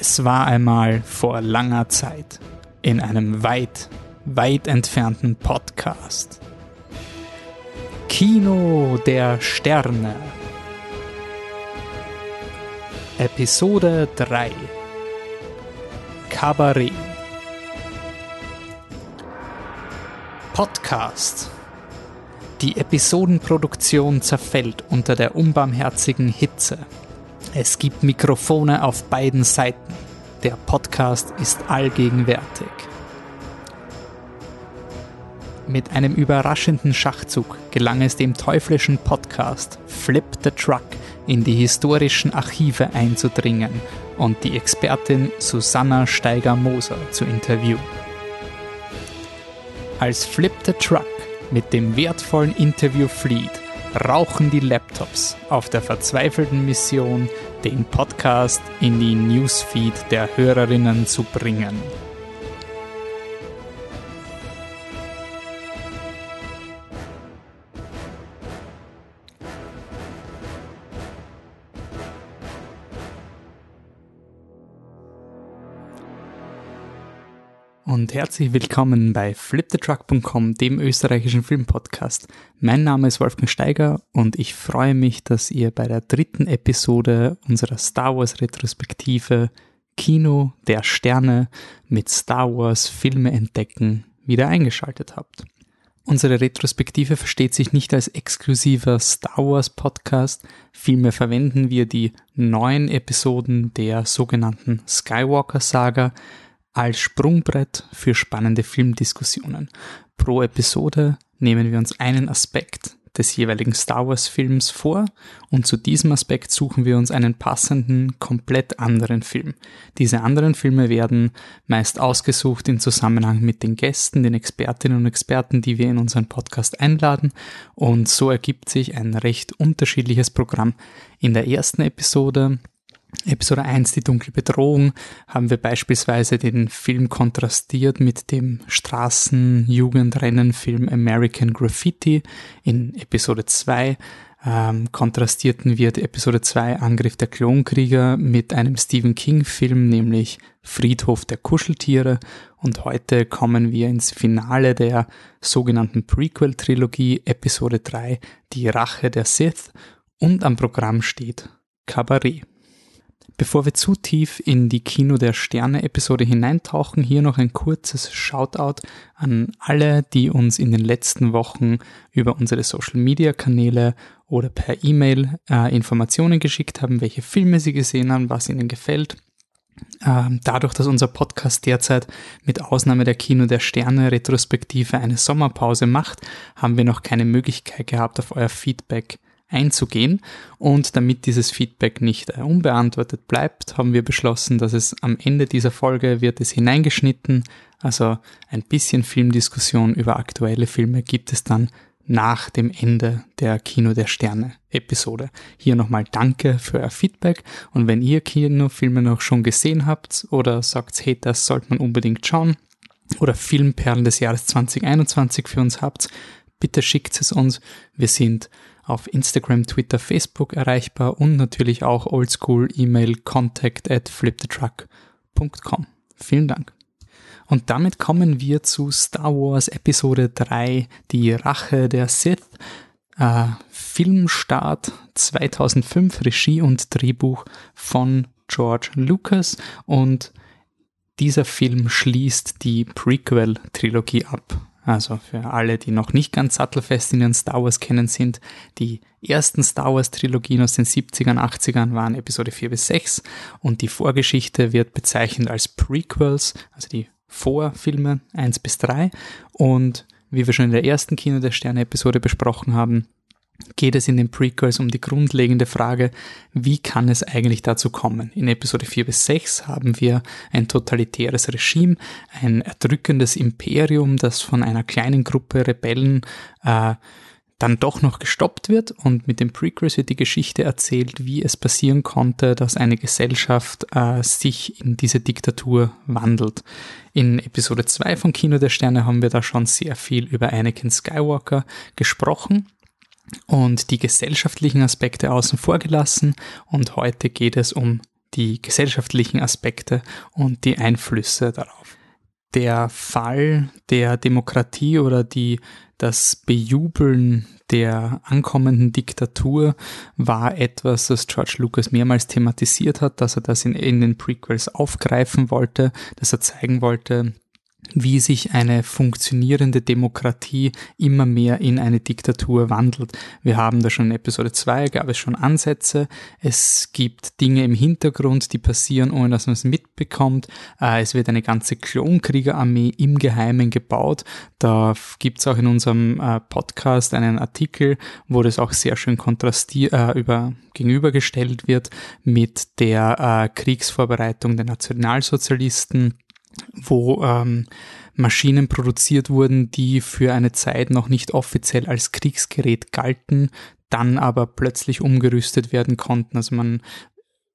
Es war einmal vor langer Zeit in einem weit, weit entfernten Podcast. Kino der Sterne. Episode 3 Kabarett Podcast Die Episodenproduktion zerfällt unter der unbarmherzigen Hitze. Es gibt Mikrofone auf beiden Seiten. Der Podcast ist allgegenwärtig. Mit einem überraschenden Schachzug gelang es dem teuflischen Podcast Flip the Truck in die historischen Archive einzudringen und die Expertin Susanna Steiger-Moser zu interviewen. Als Flip the Truck mit dem wertvollen Interview flieht, rauchen die Laptops auf der verzweifelten Mission, den Podcast in die Newsfeed der Hörerinnen zu bringen. Und herzlich willkommen bei flipthetruck.com, dem österreichischen Filmpodcast. Mein Name ist Wolfgang Steiger und ich freue mich, dass ihr bei der dritten Episode unserer Star Wars Retrospektive Kino der Sterne mit Star Wars Filme entdecken wieder eingeschaltet habt. Unsere Retrospektive versteht sich nicht als exklusiver Star Wars Podcast, vielmehr verwenden wir die neuen Episoden der sogenannten Skywalker Saga als Sprungbrett für spannende Filmdiskussionen. Pro Episode nehmen wir uns einen Aspekt des jeweiligen Star Wars Films vor und zu diesem Aspekt suchen wir uns einen passenden, komplett anderen Film. Diese anderen Filme werden meist ausgesucht in Zusammenhang mit den Gästen, den Expertinnen und Experten, die wir in unseren Podcast einladen und so ergibt sich ein recht unterschiedliches Programm. In der ersten Episode Episode 1, die dunkle Bedrohung, haben wir beispielsweise den Film kontrastiert mit dem Straßen-Jugendrennen-Film American Graffiti. In Episode 2 ähm, kontrastierten wir die Episode 2 Angriff der Klonkrieger mit einem Stephen King-Film, nämlich Friedhof der Kuscheltiere. Und heute kommen wir ins Finale der sogenannten Prequel-Trilogie, Episode 3, Die Rache der Sith. Und am Programm steht Kabarett. Bevor wir zu tief in die Kino der Sterne Episode hineintauchen, hier noch ein kurzes Shoutout an alle, die uns in den letzten Wochen über unsere Social Media Kanäle oder per E-Mail äh, Informationen geschickt haben, welche Filme sie gesehen haben, was ihnen gefällt. Ähm, dadurch, dass unser Podcast derzeit mit Ausnahme der Kino der Sterne Retrospektive eine Sommerpause macht, haben wir noch keine Möglichkeit gehabt, auf euer Feedback einzugehen. Und damit dieses Feedback nicht äh, unbeantwortet bleibt, haben wir beschlossen, dass es am Ende dieser Folge wird es hineingeschnitten. Also ein bisschen Filmdiskussion über aktuelle Filme gibt es dann nach dem Ende der Kino der Sterne Episode. Hier nochmal danke für euer Feedback und wenn ihr Kinofilme noch schon gesehen habt oder sagt, hey, das sollte man unbedingt schauen oder Filmperlen des Jahres 2021 für uns habt, bitte schickt es uns. Wir sind auf Instagram, Twitter, Facebook erreichbar und natürlich auch oldschool E-Mail contact at flipthetruck.com. Vielen Dank. Und damit kommen wir zu Star Wars Episode 3, die Rache der Sith. Äh, Filmstart 2005, Regie und Drehbuch von George Lucas und dieser Film schließt die Prequel-Trilogie ab. Also für alle, die noch nicht ganz sattelfest in ihren Star Wars kennen sind, die ersten Star Wars Trilogien aus den 70ern, 80ern waren Episode 4 bis 6 und die Vorgeschichte wird bezeichnet als Prequels, also die Vorfilme 1 bis 3 und wie wir schon in der ersten Kino der Sterne Episode besprochen haben, geht es in den Prequels um die grundlegende Frage, wie kann es eigentlich dazu kommen? In Episode 4 bis 6 haben wir ein totalitäres Regime, ein erdrückendes Imperium, das von einer kleinen Gruppe Rebellen äh, dann doch noch gestoppt wird und mit den Prequels wird die Geschichte erzählt, wie es passieren konnte, dass eine Gesellschaft äh, sich in diese Diktatur wandelt. In Episode 2 von Kino der Sterne haben wir da schon sehr viel über Anakin Skywalker gesprochen und die gesellschaftlichen Aspekte außen vor gelassen. Und heute geht es um die gesellschaftlichen Aspekte und die Einflüsse darauf. Der Fall der Demokratie oder die, das Bejubeln der ankommenden Diktatur war etwas, das George Lucas mehrmals thematisiert hat, dass er das in, in den Prequels aufgreifen wollte, dass er zeigen wollte, wie sich eine funktionierende Demokratie immer mehr in eine Diktatur wandelt. Wir haben da schon in Episode 2, gab es schon Ansätze. Es gibt Dinge im Hintergrund, die passieren, ohne dass man es mitbekommt. Äh, es wird eine ganze Klonkriegerarmee im Geheimen gebaut. Da gibt es auch in unserem äh, Podcast einen Artikel, wo das auch sehr schön kontrastiert, äh, über, gegenübergestellt wird mit der Kriegsvorbereitung der Nationalsozialisten wo ähm, Maschinen produziert wurden, die für eine Zeit noch nicht offiziell als Kriegsgerät galten, dann aber plötzlich umgerüstet werden konnten. Also man,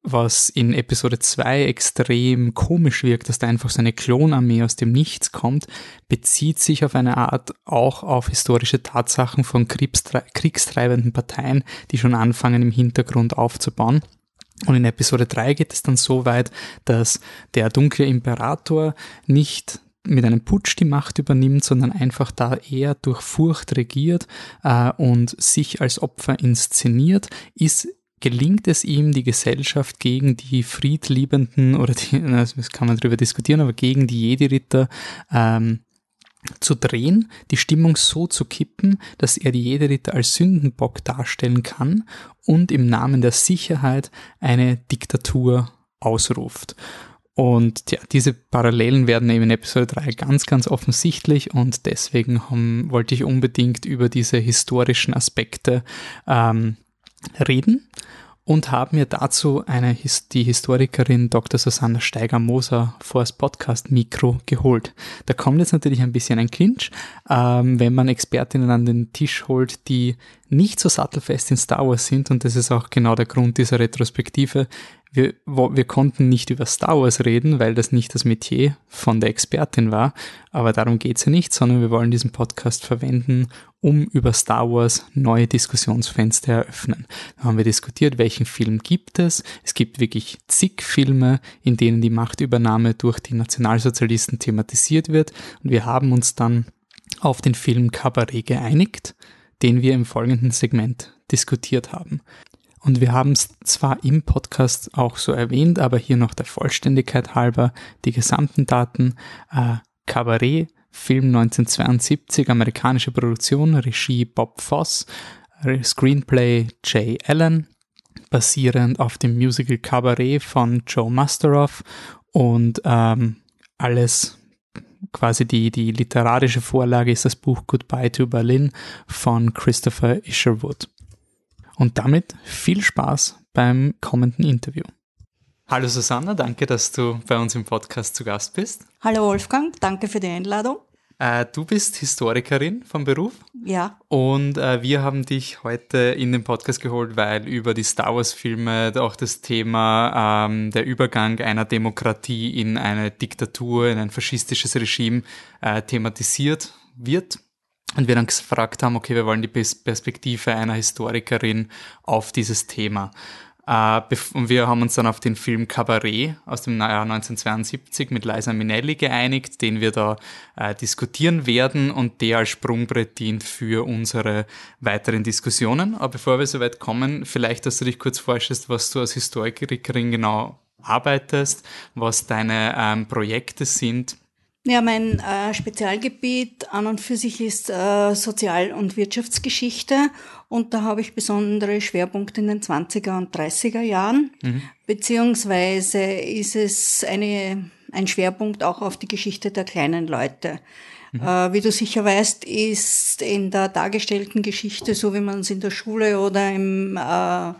was in Episode 2 extrem komisch wirkt, dass da einfach so eine Klonarmee aus dem Nichts kommt, bezieht sich auf eine Art auch auf historische Tatsachen von kriegstreibenden Parteien, die schon anfangen im Hintergrund aufzubauen. Und in Episode 3 geht es dann so weit, dass der dunkle Imperator nicht mit einem Putsch die Macht übernimmt, sondern einfach da er durch Furcht regiert äh, und sich als Opfer inszeniert, ist gelingt es ihm, die Gesellschaft gegen die friedliebenden oder die, das kann man darüber diskutieren, aber gegen die Jedi-Ritter ähm, zu drehen, die Stimmung so zu kippen, dass er die Jederritter als Sündenbock darstellen kann und im Namen der Sicherheit eine Diktatur ausruft. Und ja, diese Parallelen werden eben in Episode 3 ganz, ganz offensichtlich und deswegen haben, wollte ich unbedingt über diese historischen Aspekte ähm, reden und haben mir dazu eine, die Historikerin Dr. Susanna Steiger-Moser vor das Podcast-Mikro geholt. Da kommt jetzt natürlich ein bisschen ein Clinch, ähm, wenn man Expertinnen an den Tisch holt, die nicht so sattelfest in Star Wars sind und das ist auch genau der Grund dieser Retrospektive wir, wir konnten nicht über Star Wars reden, weil das nicht das Metier von der Expertin war, aber darum geht's ja nicht, sondern wir wollen diesen Podcast verwenden, um über Star Wars neue Diskussionsfenster eröffnen. Da haben wir diskutiert, welchen Film gibt es. Es gibt wirklich zig Filme, in denen die Machtübernahme durch die Nationalsozialisten thematisiert wird und wir haben uns dann auf den Film Cabaret geeinigt, den wir im folgenden Segment diskutiert haben. Und wir haben es zwar im Podcast auch so erwähnt, aber hier noch der Vollständigkeit halber die gesamten Daten. Äh, Cabaret, Film 1972, amerikanische Produktion, Regie Bob Foss, Screenplay Jay Allen, basierend auf dem Musical Cabaret von Joe Masteroff und ähm, alles quasi die, die literarische Vorlage ist das Buch Goodbye to Berlin von Christopher Isherwood. Und damit viel Spaß beim kommenden Interview. Hallo Susanna, danke, dass du bei uns im Podcast zu Gast bist. Hallo Wolfgang, danke für die Einladung. Äh, du bist Historikerin vom Beruf. Ja. Und äh, wir haben dich heute in den Podcast geholt, weil über die Star Wars-Filme auch das Thema ähm, der Übergang einer Demokratie in eine Diktatur, in ein faschistisches Regime äh, thematisiert wird und wir dann gefragt haben, okay, wir wollen die Perspektive einer Historikerin auf dieses Thema. Uh, und wir haben uns dann auf den Film Cabaret aus dem Jahr 1972 mit Liza Minnelli geeinigt, den wir da uh, diskutieren werden und der als Sprungbrett dient für unsere weiteren Diskussionen. Aber bevor wir so weit kommen, vielleicht, dass du dich kurz vorstellst, was du als Historikerin genau arbeitest, was deine ähm, Projekte sind ja, mein äh, Spezialgebiet an und für sich ist äh, Sozial- und Wirtschaftsgeschichte und da habe ich besondere Schwerpunkte in den 20er und 30er Jahren, mhm. beziehungsweise ist es eine, ein Schwerpunkt auch auf die Geschichte der kleinen Leute. Mhm. Äh, wie du sicher weißt, ist in der dargestellten Geschichte, so wie man es in der Schule oder im äh,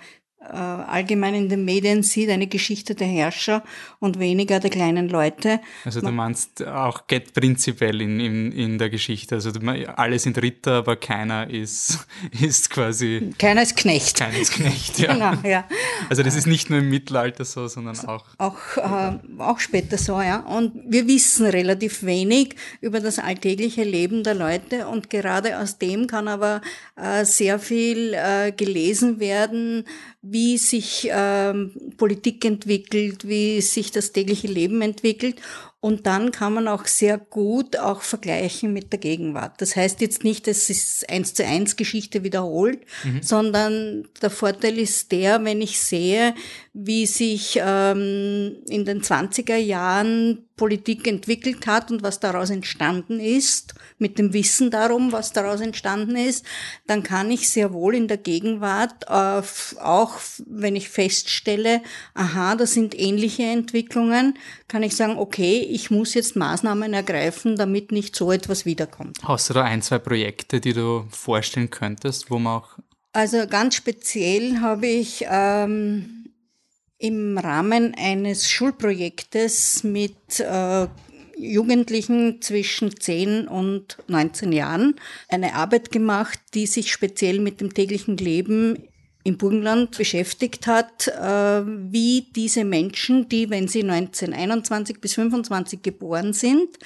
allgemein in den Medien sieht, eine Geschichte der Herrscher und weniger der kleinen Leute. Also du meinst auch get prinzipiell in, in, in der Geschichte. Also alle sind Ritter, aber keiner ist, ist quasi. Keiner ist Knecht. Keiner ist Knecht, ja. genau, ja. Also das ist nicht nur im Mittelalter so, sondern auch. Auch, äh, auch später so, ja. Und wir wissen relativ wenig über das alltägliche Leben der Leute und gerade aus dem kann aber äh, sehr viel äh, gelesen werden, wie sich ähm, Politik entwickelt, wie sich das tägliche Leben entwickelt. Und dann kann man auch sehr gut auch vergleichen mit der Gegenwart. Das heißt jetzt nicht, dass es eins zu eins Geschichte wiederholt, mhm. sondern der Vorteil ist der, wenn ich sehe, wie sich ähm, in den 20er Jahren Politik entwickelt hat und was daraus entstanden ist, mit dem Wissen darum, was daraus entstanden ist, dann kann ich sehr wohl in der Gegenwart, äh, auch wenn ich feststelle, aha, das sind ähnliche Entwicklungen, kann ich sagen, okay, ich muss jetzt Maßnahmen ergreifen, damit nicht so etwas wiederkommt. Hast du da ein, zwei Projekte, die du vorstellen könntest, wo man auch... Also ganz speziell habe ich... Ähm, im Rahmen eines Schulprojektes mit äh, Jugendlichen zwischen 10 und 19 Jahren eine Arbeit gemacht, die sich speziell mit dem täglichen Leben im Burgenland beschäftigt hat, äh, wie diese Menschen, die, wenn sie 1921 bis 25 geboren sind,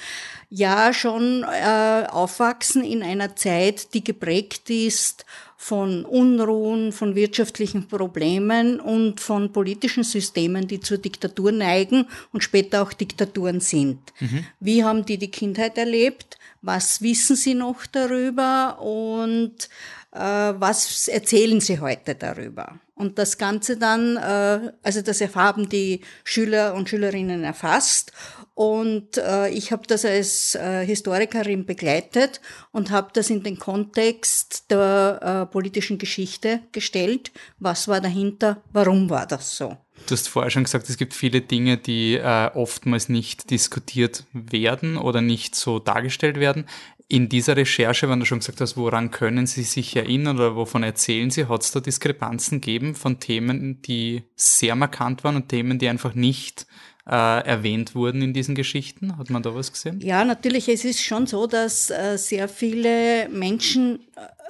ja schon äh, aufwachsen in einer Zeit, die geprägt ist von Unruhen, von wirtschaftlichen Problemen und von politischen Systemen, die zur Diktatur neigen und später auch Diktaturen sind. Mhm. Wie haben die die Kindheit erlebt? Was wissen sie noch darüber? Und äh, was erzählen sie heute darüber? Und das Ganze dann, äh, also das haben die Schüler und Schülerinnen erfasst und äh, ich habe das als äh, Historikerin begleitet und habe das in den Kontext der äh, politischen Geschichte gestellt. Was war dahinter? Warum war das so? Du hast vorher schon gesagt, es gibt viele Dinge, die äh, oftmals nicht diskutiert werden oder nicht so dargestellt werden. In dieser Recherche, wenn du schon gesagt hast, woran können Sie sich erinnern oder wovon erzählen Sie, hat es da Diskrepanzen gegeben von Themen, die sehr markant waren und Themen, die einfach nicht äh, erwähnt wurden in diesen Geschichten? Hat man da was gesehen? Ja, natürlich. Es ist schon so, dass äh, sehr viele Menschen,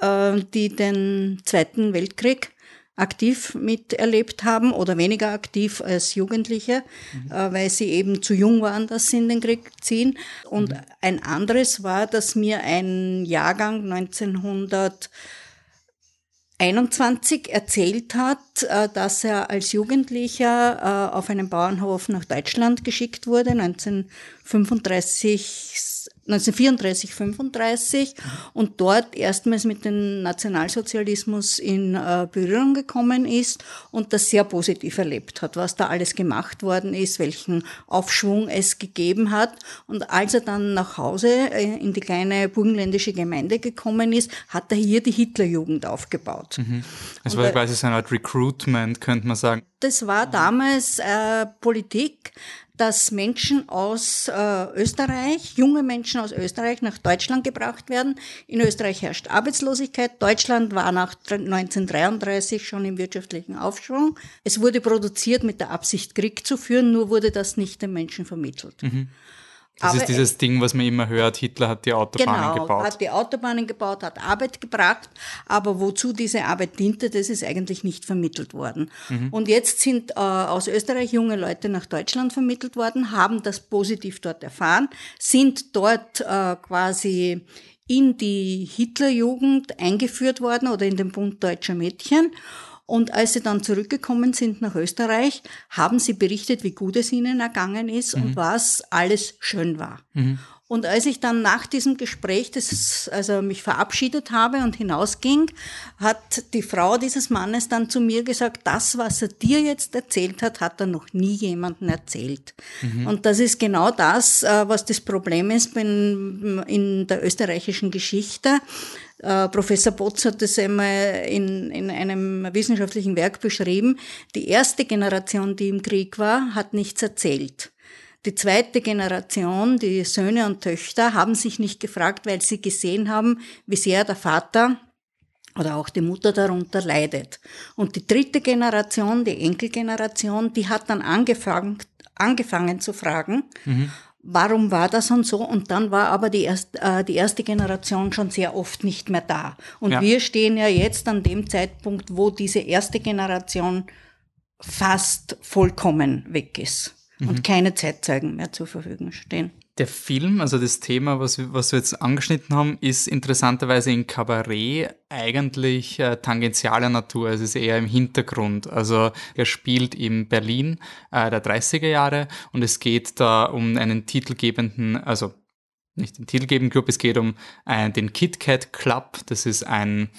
äh, die den Zweiten Weltkrieg aktiv miterlebt haben oder weniger aktiv als Jugendliche, mhm. äh, weil sie eben zu jung waren, dass sie in den Krieg ziehen. Und mhm. ein anderes war, dass mir ein Jahrgang 1900 21 erzählt hat, äh, dass er als Jugendlicher äh, auf einem Bauernhof nach Deutschland geschickt wurde, 1935 1934, 35 und dort erstmals mit dem Nationalsozialismus in äh, Berührung gekommen ist und das sehr positiv erlebt hat, was da alles gemacht worden ist, welchen Aufschwung es gegeben hat. Und als er dann nach Hause äh, in die kleine burgenländische Gemeinde gekommen ist, hat er hier die Hitlerjugend aufgebaut. Mhm. Das war quasi so eine Art Recruitment, könnte man sagen. Das war damals äh, Politik dass Menschen aus äh, Österreich, junge Menschen aus Österreich nach Deutschland gebracht werden. In Österreich herrscht Arbeitslosigkeit. Deutschland war nach 1933 schon im wirtschaftlichen Aufschwung. Es wurde produziert mit der Absicht, Krieg zu führen, nur wurde das nicht den Menschen vermittelt. Mhm. Das Aber ist dieses Ding, was man immer hört, Hitler hat die Autobahnen genau, gebaut. hat die Autobahnen gebaut, hat Arbeit gebracht, aber wozu diese Arbeit diente, das ist eigentlich nicht vermittelt worden. Mhm. Und jetzt sind äh, aus Österreich junge Leute nach Deutschland vermittelt worden, haben das positiv dort erfahren, sind dort äh, quasi in die Hitlerjugend eingeführt worden oder in den Bund deutscher Mädchen und als sie dann zurückgekommen sind nach Österreich, haben sie berichtet, wie gut es ihnen ergangen ist mhm. und was alles schön war. Mhm. Und als ich dann nach diesem Gespräch, das, also mich verabschiedet habe und hinausging, hat die Frau dieses Mannes dann zu mir gesagt, das, was er dir jetzt erzählt hat, hat er noch nie jemandem erzählt. Mhm. Und das ist genau das, äh, was das Problem ist in der österreichischen Geschichte äh, Professor Botz hat das einmal in, in einem wissenschaftlichen Werk beschrieben. Die erste Generation, die im Krieg war, hat nichts erzählt. Die zweite Generation, die Söhne und Töchter, haben sich nicht gefragt, weil sie gesehen haben, wie sehr der Vater oder auch die Mutter darunter leidet. Und die dritte Generation, die Enkelgeneration, die hat dann angefangen, angefangen zu fragen. Mhm warum war das und so? Und dann war aber die, erst, äh, die erste Generation schon sehr oft nicht mehr da. Und ja. wir stehen ja jetzt an dem Zeitpunkt, wo diese erste Generation fast vollkommen weg ist. Mhm. und keine Zeitzeugen mehr zur Verfügung stehen. Der Film, also das Thema, was, was wir jetzt angeschnitten haben, ist interessanterweise in Kabarett eigentlich äh, tangentialer Natur. Es ist eher im Hintergrund. Also er spielt in Berlin äh, der 30er Jahre und es geht da um einen titelgebenden, also nicht den titelgebenden Club, es geht um äh, den Kit Kat Club. Das ist ein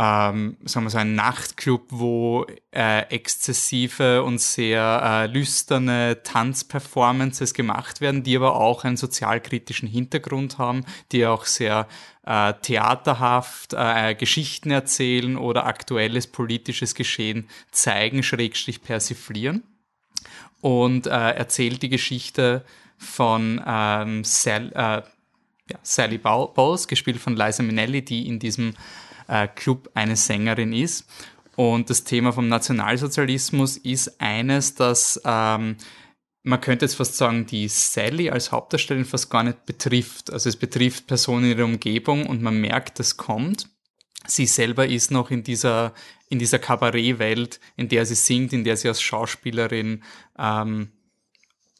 ähm, sagen wir so ein Nachtclub, wo äh, exzessive und sehr äh, lüsterne Tanzperformances gemacht werden, die aber auch einen sozialkritischen Hintergrund haben, die auch sehr äh, theaterhaft äh, Geschichten erzählen oder aktuelles politisches Geschehen zeigen, schrägstrich persiflieren. Und äh, erzählt die Geschichte von ähm, Sal, äh, ja, Sally Bowles, gespielt von Liza Minnelli, die in diesem äh, Club eine Sängerin ist. Und das Thema vom Nationalsozialismus ist eines, das ähm, man könnte jetzt fast sagen, die Sally als Hauptdarstellerin fast gar nicht betrifft. Also es betrifft Personen in ihrer Umgebung und man merkt, das kommt. Sie selber ist noch in dieser, in dieser Kabarettwelt, in der sie singt, in der sie als Schauspielerin ähm,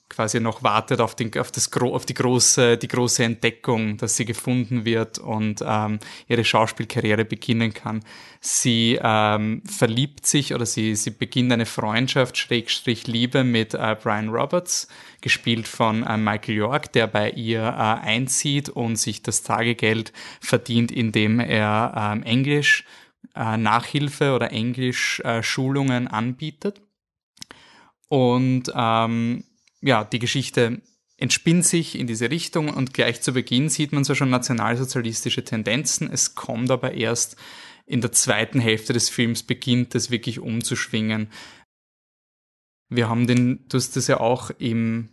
quasi noch wartet auf, den, auf, das, auf die, große, die große Entdeckung, dass sie gefunden wird und ähm, ihre Schauspielkarriere beginnen kann. Sie ähm, verliebt sich oder sie, sie beginnt eine Freundschaft, Schrägstrich Liebe mit äh, Brian Roberts, gespielt von äh, Michael York, der bei ihr äh, einzieht und sich das Tagegeld verdient, indem er ähm, Englisch äh, Nachhilfe oder Englisch äh, Schulungen anbietet. Und ähm, ja, die Geschichte entspinnt sich in diese Richtung und gleich zu Beginn sieht man zwar schon nationalsozialistische Tendenzen, es kommt aber erst in der zweiten Hälfte des Films beginnt das wirklich umzuschwingen. Wir haben den, du hast das ja auch im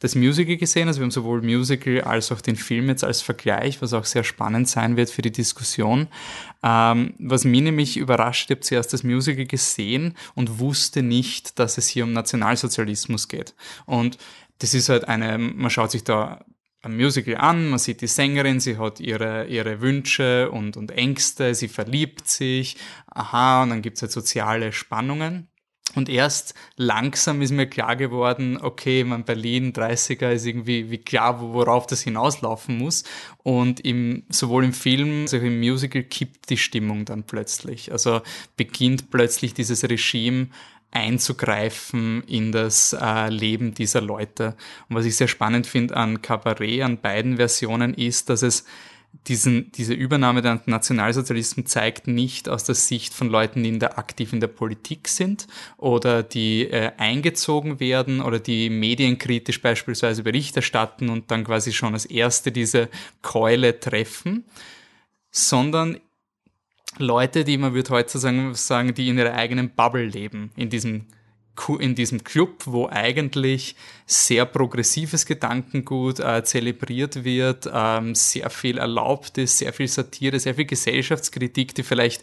das Musical gesehen, also wir haben sowohl Musical als auch den Film jetzt als Vergleich, was auch sehr spannend sein wird für die Diskussion. Ähm, was mich nämlich überrascht, ich habe zuerst das Musical gesehen und wusste nicht, dass es hier um Nationalsozialismus geht. Und das ist halt eine, man schaut sich da ein Musical an, man sieht die Sängerin, sie hat ihre, ihre Wünsche und, und Ängste, sie verliebt sich, aha, und dann gibt's halt soziale Spannungen. Und erst langsam ist mir klar geworden, okay, mein Berlin 30er ist irgendwie wie klar, worauf das hinauslaufen muss. Und im, sowohl im Film als auch im Musical kippt die Stimmung dann plötzlich. Also beginnt plötzlich dieses Regime einzugreifen in das äh, Leben dieser Leute. Und was ich sehr spannend finde an Cabaret, an beiden Versionen, ist, dass es diesen, diese Übernahme der Nationalsozialisten zeigt nicht aus der Sicht von Leuten, die in der, aktiv in der Politik sind oder die äh, eingezogen werden oder die medienkritisch beispielsweise Bericht erstatten und dann quasi schon als erste diese Keule treffen, sondern Leute, die man würde heutzutage sagen, die in ihrer eigenen Bubble leben, in diesem in diesem Club, wo eigentlich sehr progressives Gedankengut äh, zelebriert wird, ähm, sehr viel erlaubt ist, sehr viel Satire, sehr viel Gesellschaftskritik, die vielleicht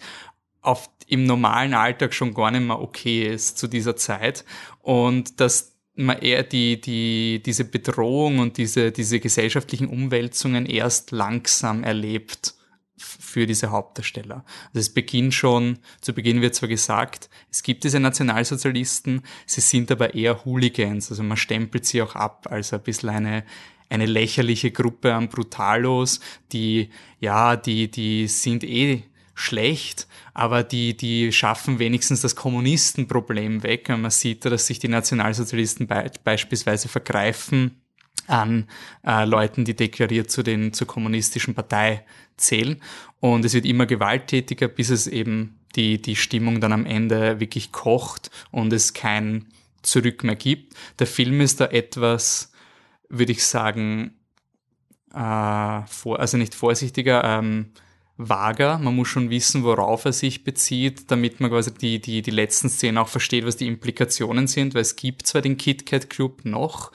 auf, im normalen Alltag schon gar nicht mehr okay ist zu dieser Zeit. Und dass man eher die, die, diese Bedrohung und diese, diese gesellschaftlichen Umwälzungen erst langsam erlebt für diese Hauptdarsteller. Also es beginnt schon, zu Beginn wird zwar gesagt, es gibt diese Nationalsozialisten, sie sind aber eher Hooligans, also man stempelt sie auch ab als ein bisschen eine, eine lächerliche Gruppe an Brutalos, die, ja, die, die sind eh schlecht, aber die, die schaffen wenigstens das Kommunistenproblem weg. Und man sieht, dass sich die Nationalsozialisten be beispielsweise vergreifen an äh, Leuten, die deklariert zu den zur kommunistischen Partei zählen. Und es wird immer gewalttätiger, bis es eben die, die Stimmung dann am Ende wirklich kocht und es kein Zurück mehr gibt. Der Film ist da etwas, würde ich sagen, äh, vor, also nicht vorsichtiger, ähm, vager. Man muss schon wissen, worauf er sich bezieht, damit man quasi die, die, die letzten Szenen auch versteht, was die Implikationen sind, weil es gibt zwar den KitKat Club noch,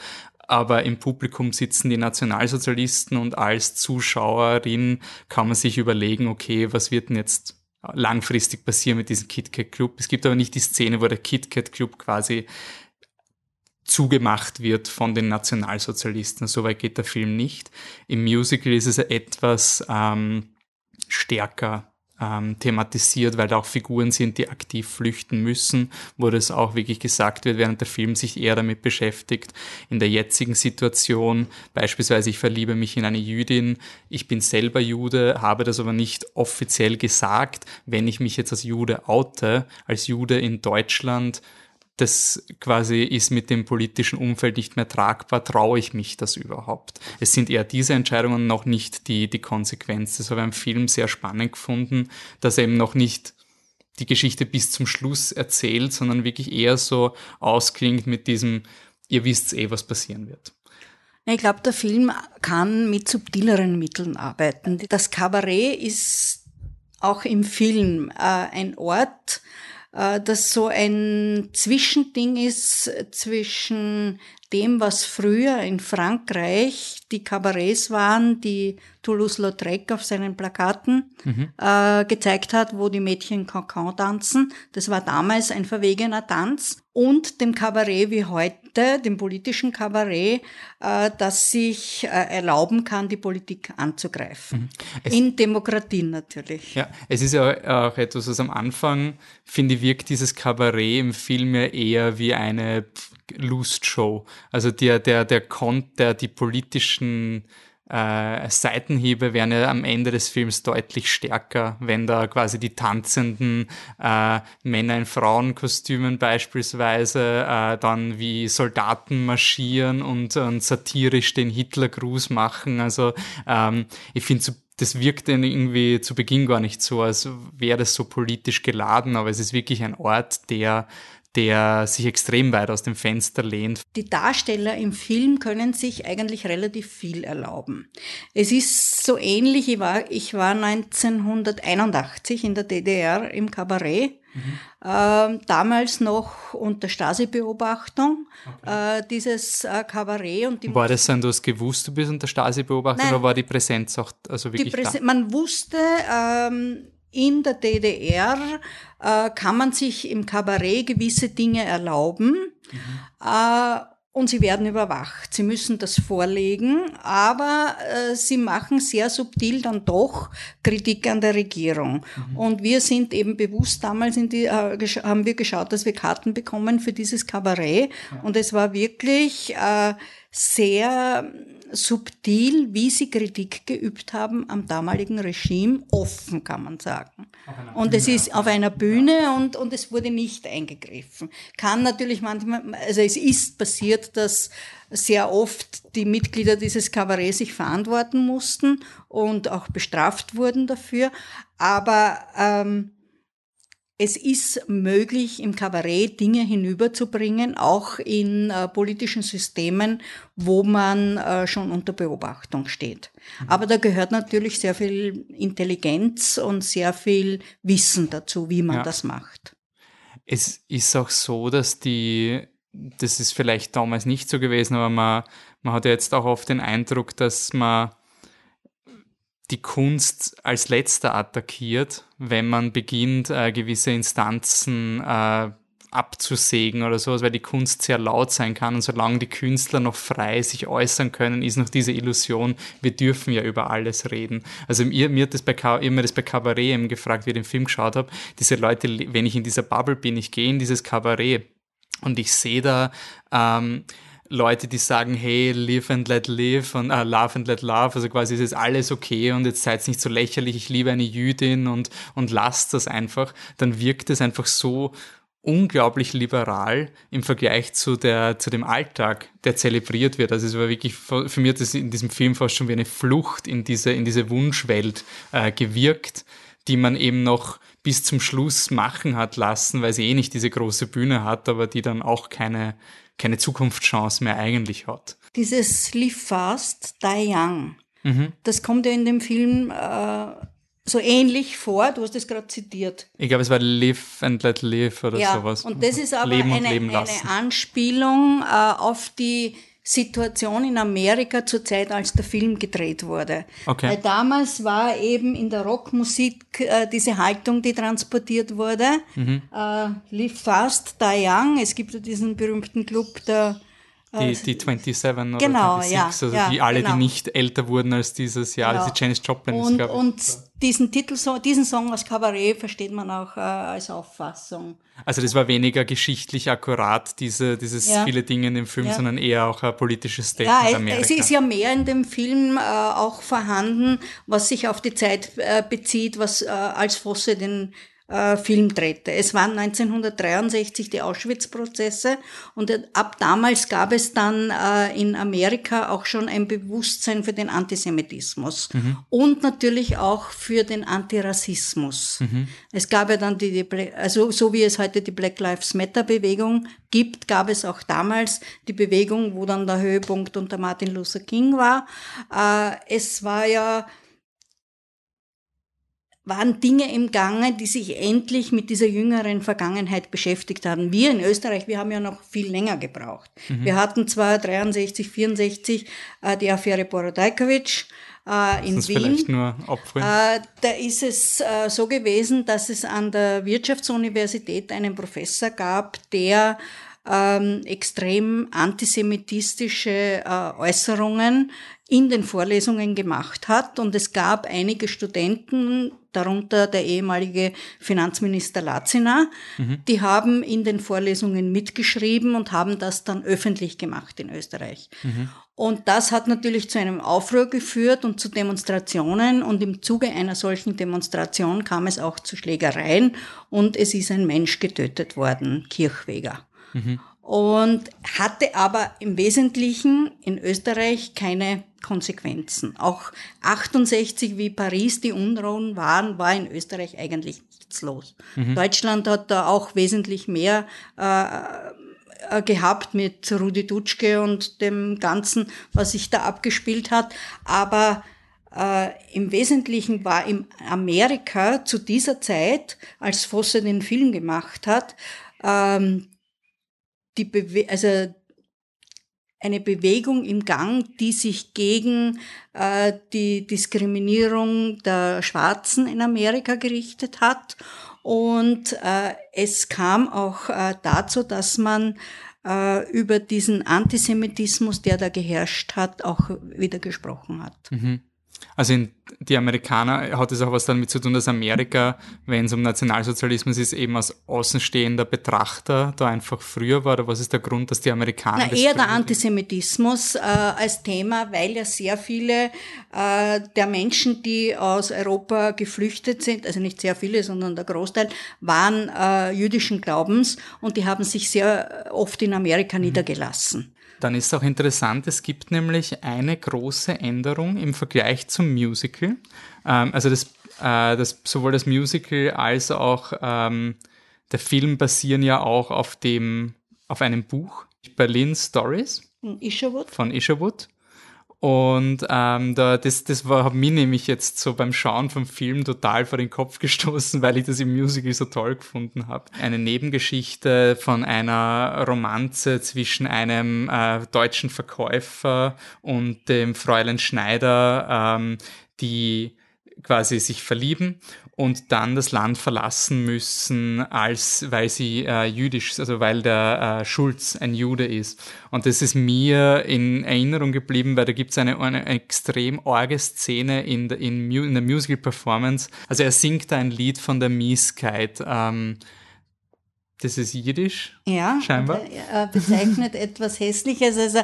aber im Publikum sitzen die Nationalsozialisten und als Zuschauerin kann man sich überlegen, okay, was wird denn jetzt langfristig passieren mit diesem KitKat Club? Es gibt aber nicht die Szene, wo der KitKat Club quasi zugemacht wird von den Nationalsozialisten. Soweit geht der Film nicht. Im Musical ist es etwas ähm, stärker ähm, thematisiert, weil da auch Figuren sind, die aktiv flüchten müssen, wo das auch wirklich gesagt wird, während der Film sich eher damit beschäftigt. In der jetzigen Situation, beispielsweise ich verliebe mich in eine Jüdin, ich bin selber Jude, habe das aber nicht offiziell gesagt. Wenn ich mich jetzt als Jude oute, als Jude in Deutschland, das quasi ist mit dem politischen Umfeld nicht mehr tragbar, traue ich mich das überhaupt? Es sind eher diese Entscheidungen noch nicht die, die Konsequenz. Das habe ich im Film sehr spannend gefunden, dass er eben noch nicht die Geschichte bis zum Schluss erzählt, sondern wirklich eher so ausklingt mit diesem, ihr wisst eh, was passieren wird. Ich glaube, der Film kann mit subtileren Mitteln arbeiten. Das Kabarett ist auch im Film äh, ein Ort, das so ein Zwischending ist zwischen dem, was früher in Frankreich die Kabarets waren, die Toulouse-Lautrec auf seinen Plakaten mhm. äh, gezeigt hat, wo die Mädchen Cancan tanzen. Das war damals ein verwegener Tanz. Und dem Kabarett wie heute, dem politischen Kabarett, äh, das sich äh, erlauben kann, die Politik anzugreifen. Mhm. In Demokratien natürlich. Ja, es ist ja auch etwas, was am Anfang, finde ich, wirkt dieses Kabarett im Film ja eher wie eine Lustshow. Also der, der, der, Kon der die politischen äh, Seitenhiebe werden ja am Ende des Films deutlich stärker, wenn da quasi die tanzenden äh, Männer in Frauenkostümen beispielsweise äh, dann wie Soldaten marschieren und, und satirisch den Hitlergruß machen. Also ähm, ich finde so das wirkt irgendwie zu Beginn gar nicht so, als wäre das so politisch geladen, aber es ist wirklich ein Ort, der der sich extrem weit aus dem Fenster lehnt. Die Darsteller im Film können sich eigentlich relativ viel erlauben. Es ist so ähnlich, ich war, ich war 1981 in der DDR im Kabarett, mhm. äh, damals noch unter Stasi-Beobachtung, okay. äh, dieses äh, Kabarett. Und die war das dann, du hast gewusst, du bist unter Stasi-Beobachtung oder war die Präsenz auch also wirklich Präse da? Man wusste, ähm, in der DDR äh, kann man sich im Kabarett gewisse Dinge erlauben mhm. äh, und sie werden überwacht. Sie müssen das vorlegen, aber äh, sie machen sehr subtil dann doch Kritik an der Regierung. Mhm. Und wir sind eben bewusst damals in die, äh, haben wir geschaut, dass wir Karten bekommen für dieses Kabarett ja. und es war wirklich äh, sehr subtil, wie sie Kritik geübt haben am damaligen Regime, offen kann man sagen. Und es ist auf einer Bühne und, und es wurde nicht eingegriffen. Kann natürlich manchmal, also es ist passiert, dass sehr oft die Mitglieder dieses Kabarett sich verantworten mussten und auch bestraft wurden dafür. Aber ähm, es ist möglich, im Kabarett Dinge hinüberzubringen, auch in äh, politischen Systemen, wo man äh, schon unter Beobachtung steht. Mhm. Aber da gehört natürlich sehr viel Intelligenz und sehr viel Wissen dazu, wie man ja. das macht. Es ist auch so, dass die, das ist vielleicht damals nicht so gewesen, aber man, man hat ja jetzt auch oft den Eindruck, dass man die Kunst als letzter attackiert, wenn man beginnt, äh, gewisse Instanzen äh, abzusägen oder sowas, weil die Kunst sehr laut sein kann und solange die Künstler noch frei sich äußern können, ist noch diese Illusion, wir dürfen ja über alles reden. Also mir, mir hat das bei, immer das bei Kabarett eben gefragt, wie ich den Film geschaut habe, diese Leute, wenn ich in dieser Bubble bin, ich gehe in dieses Kabarett und ich sehe da ähm, Leute, die sagen, hey, live and let live und uh, love and let love, also quasi ist jetzt alles okay und jetzt seid nicht so lächerlich, ich liebe eine Jüdin und, und lasst das einfach, dann wirkt es einfach so unglaublich liberal im Vergleich zu der zu dem Alltag, der zelebriert wird. Also es war wirklich für mich hat es in diesem Film fast schon wie eine Flucht in diese in diese Wunschwelt äh, gewirkt, die man eben noch bis zum Schluss machen hat lassen, weil sie eh nicht diese große Bühne hat, aber die dann auch keine keine Zukunftschance mehr eigentlich hat. Dieses Live Fast, Die Young, mhm. das kommt ja in dem Film äh, so ähnlich vor. Du hast es gerade zitiert. Ich glaube, es war Live and Let Live oder ja, sowas. Und das ist aber eine, eine, Anspielung äh, auf die Situation in Amerika zur Zeit, als der Film gedreht wurde. Okay. Weil damals war eben in der Rockmusik äh, diese Haltung, die transportiert wurde. Mhm. Äh, Live Fast, Die Young. Es gibt ja diesen berühmten Club der die, die 27 oder genau, 26, ja, also ja, die alle, genau. die nicht älter wurden als dieses Jahr, genau. die Janis Joplin und, ist. Und diesen Titel, diesen Song als Kabarett versteht man auch äh, als Auffassung. Also das war weniger geschichtlich akkurat, diese, dieses ja. viele Dinge in dem Film, ja. sondern eher auch ein politisches Statement ja, Amerika. Es ist ja mehr in dem Film äh, auch vorhanden, was sich auf die Zeit äh, bezieht, was äh, als Fosse den äh, Film drehte. Es waren 1963 die Auschwitz-Prozesse und ab damals gab es dann äh, in Amerika auch schon ein Bewusstsein für den Antisemitismus mhm. und natürlich auch für den Antirassismus. Mhm. Es gab ja dann die, die, also so wie es heute die Black Lives Matter Bewegung gibt, gab es auch damals die Bewegung, wo dann der Höhepunkt unter Martin Luther King war. Äh, es war ja waren Dinge im Gange, die sich endlich mit dieser jüngeren Vergangenheit beschäftigt haben. Wir in Österreich, wir haben ja noch viel länger gebraucht. Mhm. Wir hatten zwar 63, 64 äh, die Affäre Borodajkovic äh, in Wien. Vielleicht nur äh, da ist es äh, so gewesen, dass es an der Wirtschaftsuniversität einen Professor gab, der ähm, extrem antisemitistische äh, Äußerungen in den Vorlesungen gemacht hat. Und es gab einige Studenten, darunter der ehemalige Finanzminister Lazina, mhm. die haben in den Vorlesungen mitgeschrieben und haben das dann öffentlich gemacht in Österreich. Mhm. Und das hat natürlich zu einem Aufruhr geführt und zu Demonstrationen. Und im Zuge einer solchen Demonstration kam es auch zu Schlägereien und es ist ein Mensch getötet worden, Kirchweger. Mhm. Und hatte aber im Wesentlichen in Österreich keine Konsequenzen. Auch 68, wie Paris die Unruhen waren, war in Österreich eigentlich nichts los. Mhm. Deutschland hat da auch wesentlich mehr äh, äh, gehabt mit Rudi Dutschke und dem Ganzen, was sich da abgespielt hat. Aber äh, im Wesentlichen war in Amerika zu dieser Zeit, als Fosse den Film gemacht hat, ähm, die Bewe also eine Bewegung im Gang, die sich gegen äh, die Diskriminierung der Schwarzen in Amerika gerichtet hat. Und äh, es kam auch äh, dazu, dass man äh, über diesen Antisemitismus, der da geherrscht hat, auch wieder gesprochen hat. Mhm. Also in, die Amerikaner hat es auch was damit zu tun, dass Amerika, wenn es um Nationalsozialismus ist, eben als außenstehender Betrachter da einfach früher war. Oder was ist der Grund, dass die Amerikaner. Na, eher der Antisemitismus äh, als Thema, weil ja sehr viele äh, der Menschen, die aus Europa geflüchtet sind, also nicht sehr viele, sondern der Großteil, waren äh, jüdischen Glaubens und die haben sich sehr oft in Amerika mhm. niedergelassen. Dann ist auch interessant, es gibt nämlich eine große Änderung im Vergleich zum Musical. Ähm, also das, äh, das, sowohl das Musical als auch ähm, der Film basieren ja auch auf dem, auf einem Buch, Berlin Stories. Isherwood. Von Isherwood. Und ähm, da, das, das war, hat mich nämlich jetzt so beim Schauen vom Film total vor den Kopf gestoßen, weil ich das im Musical so toll gefunden habe. Eine Nebengeschichte von einer Romanze zwischen einem äh, deutschen Verkäufer und dem Fräulein Schneider, ähm, die quasi sich verlieben und dann das Land verlassen müssen, als weil sie äh, jüdisch, also weil der äh, Schulz ein Jude ist. Und das ist mir in Erinnerung geblieben, weil da gibt es eine, eine extrem arge Szene in, der, in, in der Musical-Performance. Also er singt da ein Lied von der Mieskeit. Ähm, das ist Jiddisch, ja, scheinbar. Er bezeichnet etwas Hässliches. Also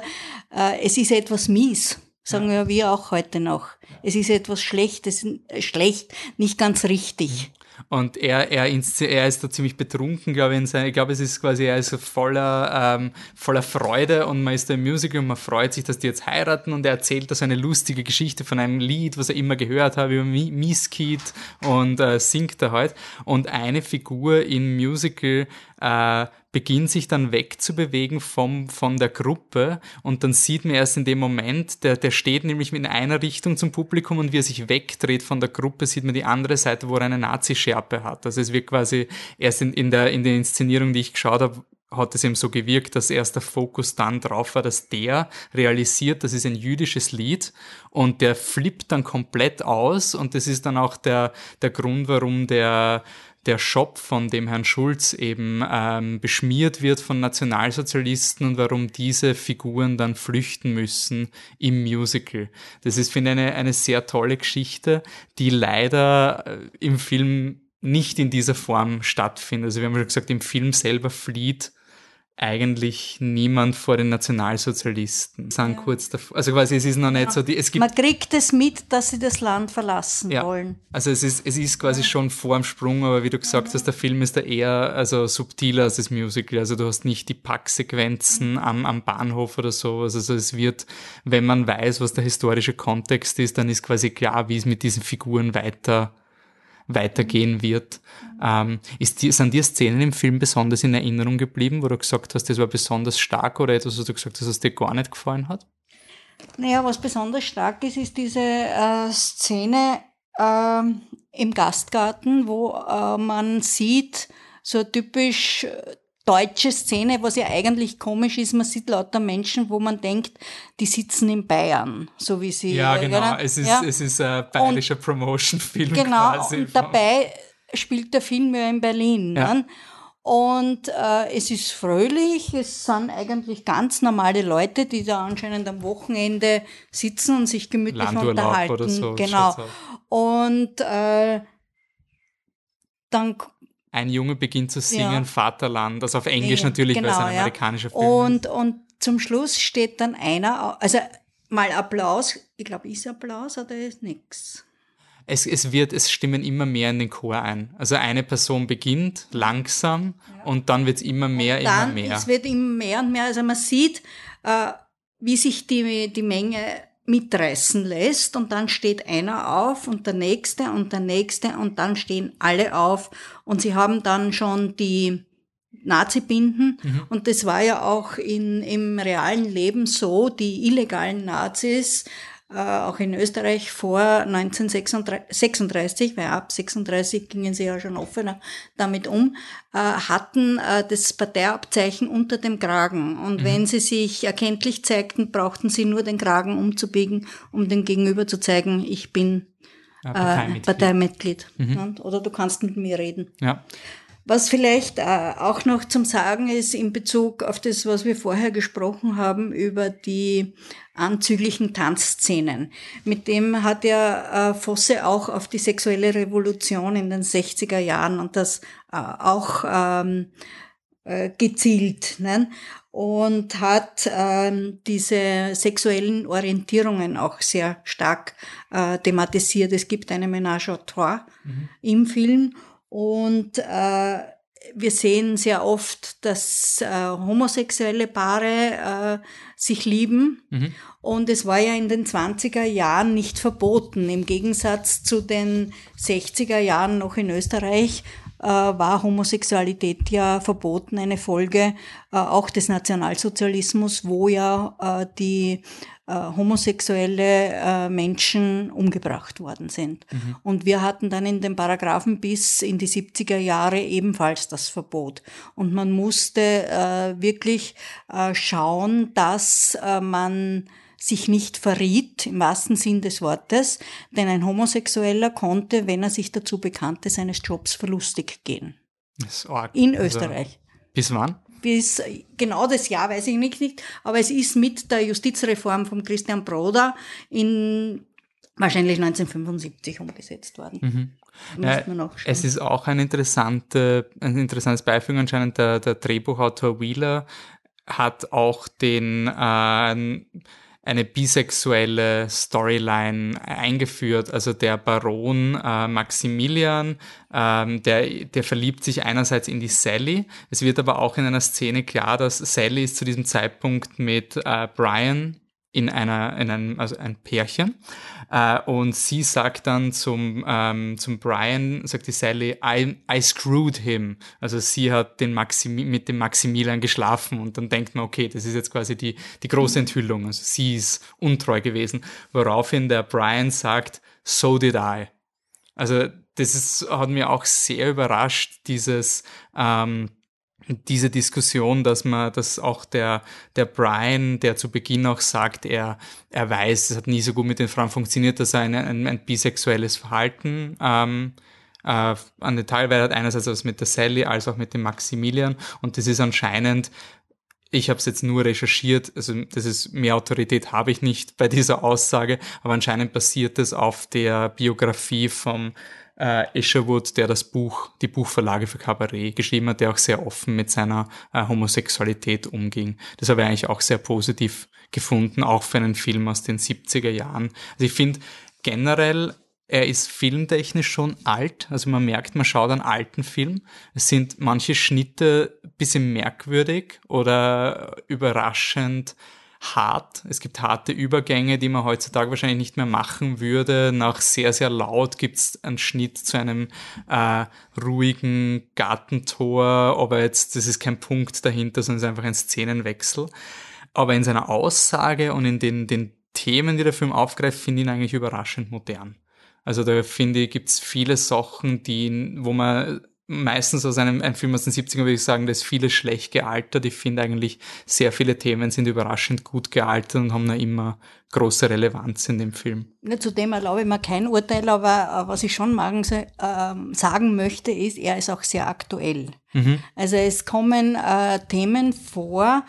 äh, es ist etwas mies sagen ja wir auch heute noch. Es ist etwas Schlechtes, schlecht, nicht ganz richtig. Und er, er, er ist da ziemlich betrunken, glaube ich. In sein, ich glaube, es ist quasi, er ist voller, ähm, voller Freude und man ist da im Musical und man freut sich, dass die jetzt heiraten und er erzählt da so eine lustige Geschichte von einem Lied, was er immer gehört hat über Miskit und äh, singt da halt. Und eine Figur im Musical äh, beginnt sich dann wegzubewegen vom, von der Gruppe und dann sieht man erst in dem Moment, der, der steht nämlich in einer Richtung zum Publikum und wie er sich wegdreht von der Gruppe, sieht man die andere Seite, wo er eine Nazi-Schärpe hat. Also es wird quasi erst in, in, der, in der Inszenierung, die ich geschaut habe, hat es ihm so gewirkt, dass erst der Fokus dann drauf war, dass der realisiert, das ist ein jüdisches Lied und der flippt dann komplett aus und das ist dann auch der, der Grund, warum der der Shop von dem Herrn Schulz eben ähm, beschmiert wird von Nationalsozialisten und warum diese Figuren dann flüchten müssen im Musical. Das ist, finde ich, eine, eine sehr tolle Geschichte, die leider äh, im Film nicht in dieser Form stattfindet. Also wir haben schon gesagt, im Film selber flieht eigentlich niemand vor den Nationalsozialisten. Sind ja. kurz davor. Also quasi, es ist noch nicht ja. so die, es gibt. Man kriegt es mit, dass sie das Land verlassen ja. wollen. Also es ist, es ist quasi schon vor dem Sprung, aber wie du gesagt hast, der Film ist da eher, also subtiler als das Musical. Also du hast nicht die Packsequenzen am, am Bahnhof oder so. Also es wird, wenn man weiß, was der historische Kontext ist, dann ist quasi klar, wie es mit diesen Figuren weiter weitergehen wird. Ähm, ist die, sind dir Szenen im Film besonders in Erinnerung geblieben, wo du gesagt hast, das war besondos stark oder etwas, was du gesagt hast, was dir gar nicht gefallen hat? Naja, was besonders stark ist, ist diese äh, Szene äh, im Gastgarten, wo äh, man sieht, so typisch deutsche Szene, was ja eigentlich komisch ist, man sieht lauter Menschen, wo man denkt, die sitzen in Bayern, so wie sie. Ja, genau, ja, es ist, ja. es ist ein bayerischer Promotion-Film. Genau, quasi. und dabei spielt der Film ja in Berlin. Ja. Ne? Und äh, es ist fröhlich, es sind eigentlich ganz normale Leute, die da anscheinend am Wochenende sitzen und sich gemütlich Landurlaub unterhalten. Oder so, genau. Und äh, dann ein Junge beginnt zu singen, ja. Vaterland, also auf Englisch ja, natürlich, genau, weil es ein genau, amerikanischer Film und, ist. Und zum Schluss steht dann einer, also mal Applaus, ich glaube, ist Applaus oder ist nichts? Es, es wird, es stimmen immer mehr in den Chor ein. Also eine Person beginnt langsam ja. und dann wird es immer mehr, immer mehr. Es wird immer mehr und mehr. Also man sieht, äh, wie sich die, die Menge mitreißen lässt und dann steht einer auf und der nächste und der nächste und dann stehen alle auf und sie haben dann schon die Nazi-Binden mhm. und das war ja auch in, im realen Leben so, die illegalen Nazis auch in Österreich vor 1936, weil ab 36 gingen sie ja schon offener damit um, äh, hatten äh, das Parteiabzeichen unter dem Kragen. Und mhm. wenn sie sich erkenntlich zeigten, brauchten sie nur den Kragen umzubiegen, um dem Gegenüber zu zeigen, ich bin ja, Parteimitglied. Parteimitglied. Mhm. Oder du kannst mit mir reden. Ja. Was vielleicht auch noch zum Sagen ist in Bezug auf das, was wir vorher gesprochen haben über die anzüglichen Tanzszenen. Mit dem hat ja äh, Fosse auch auf die sexuelle Revolution in den 60er Jahren und das äh, auch ähm, äh, gezielt. Ne? Und hat ähm, diese sexuellen Orientierungen auch sehr stark äh, thematisiert. Es gibt eine Ménage à trois mhm. im Film und äh, wir sehen sehr oft, dass äh, homosexuelle Paare äh, sich lieben. Mhm. Und es war ja in den 20er Jahren nicht verboten. Im Gegensatz zu den 60er Jahren noch in Österreich äh, war Homosexualität ja verboten, eine Folge äh, auch des Nationalsozialismus, wo ja äh, die äh, homosexuelle äh, Menschen umgebracht worden sind. Mhm. Und wir hatten dann in den Paragraphen bis in die 70er Jahre ebenfalls das Verbot. Und man musste äh, wirklich äh, schauen, dass äh, man sich nicht verriet, im wahrsten Sinn des Wortes, denn ein Homosexueller konnte, wenn er sich dazu bekannte, seines Jobs verlustig gehen. In also, Österreich. Bis wann? Bis genau das Jahr weiß ich nicht, aber es ist mit der Justizreform von Christian Broda in wahrscheinlich 1975 umgesetzt worden. Mhm. Äh, es ist auch ein, interessante, ein interessantes Beifügen anscheinend. Der, der Drehbuchautor Wheeler hat auch den äh, eine bisexuelle Storyline eingeführt. Also der Baron äh, Maximilian, ähm, der, der verliebt sich einerseits in die Sally. Es wird aber auch in einer Szene klar, dass Sally ist zu diesem Zeitpunkt mit äh, Brian in einer, in einem, also ein Pärchen. Äh, und sie sagt dann zum, ähm, zum Brian, sagt die Sally, I, I screwed him. Also sie hat den Maximi mit dem Maximilian geschlafen und dann denkt man, okay, das ist jetzt quasi die, die große Enthüllung. Also sie ist untreu gewesen. Woraufhin der Brian sagt, so did I. Also das ist, hat mir auch sehr überrascht, dieses, ähm, diese Diskussion, dass man, dass auch der, der Brian, der zu Beginn auch sagt, er, er weiß, es hat nie so gut mit den Frauen funktioniert, dass er ein, ein, ein bisexuelles Verhalten ähm, äh, an Detailwert hat, einerseits was mit der Sally als auch mit dem Maximilian und das ist anscheinend ich habe es jetzt nur recherchiert, also das ist mehr Autorität habe ich nicht bei dieser Aussage, aber anscheinend basiert es auf der Biografie vom äh, Isherwood, der das Buch, die Buchverlage für Cabaret geschrieben hat, der auch sehr offen mit seiner äh, Homosexualität umging. Das habe ich eigentlich auch sehr positiv gefunden, auch für einen Film aus den 70er Jahren. Also ich finde generell er ist filmtechnisch schon alt, also man merkt, man schaut einen alten Film. Es sind manche Schnitte bisschen merkwürdig oder überraschend hart. Es gibt harte Übergänge, die man heutzutage wahrscheinlich nicht mehr machen würde. Nach sehr, sehr laut gibt es einen Schnitt zu einem äh, ruhigen Gartentor, aber jetzt, das ist kein Punkt dahinter, sondern es ist einfach ein Szenenwechsel. Aber in seiner Aussage und in den, den Themen, die der Film aufgreift, finde ich ihn eigentlich überraschend modern. Also da finde ich, gibt es viele Sachen, die, wo man meistens aus einem, einem Film aus den 70ern würde ich sagen, da ist vieles schlecht gealtert. Ich finde eigentlich, sehr viele Themen sind überraschend gut gealtert und haben da immer große Relevanz in dem Film. Ja, zudem erlaube ich mir kein Urteil, aber äh, was ich schon magen, äh, sagen möchte, ist, er ist auch sehr aktuell. Mhm. Also es kommen äh, Themen vor,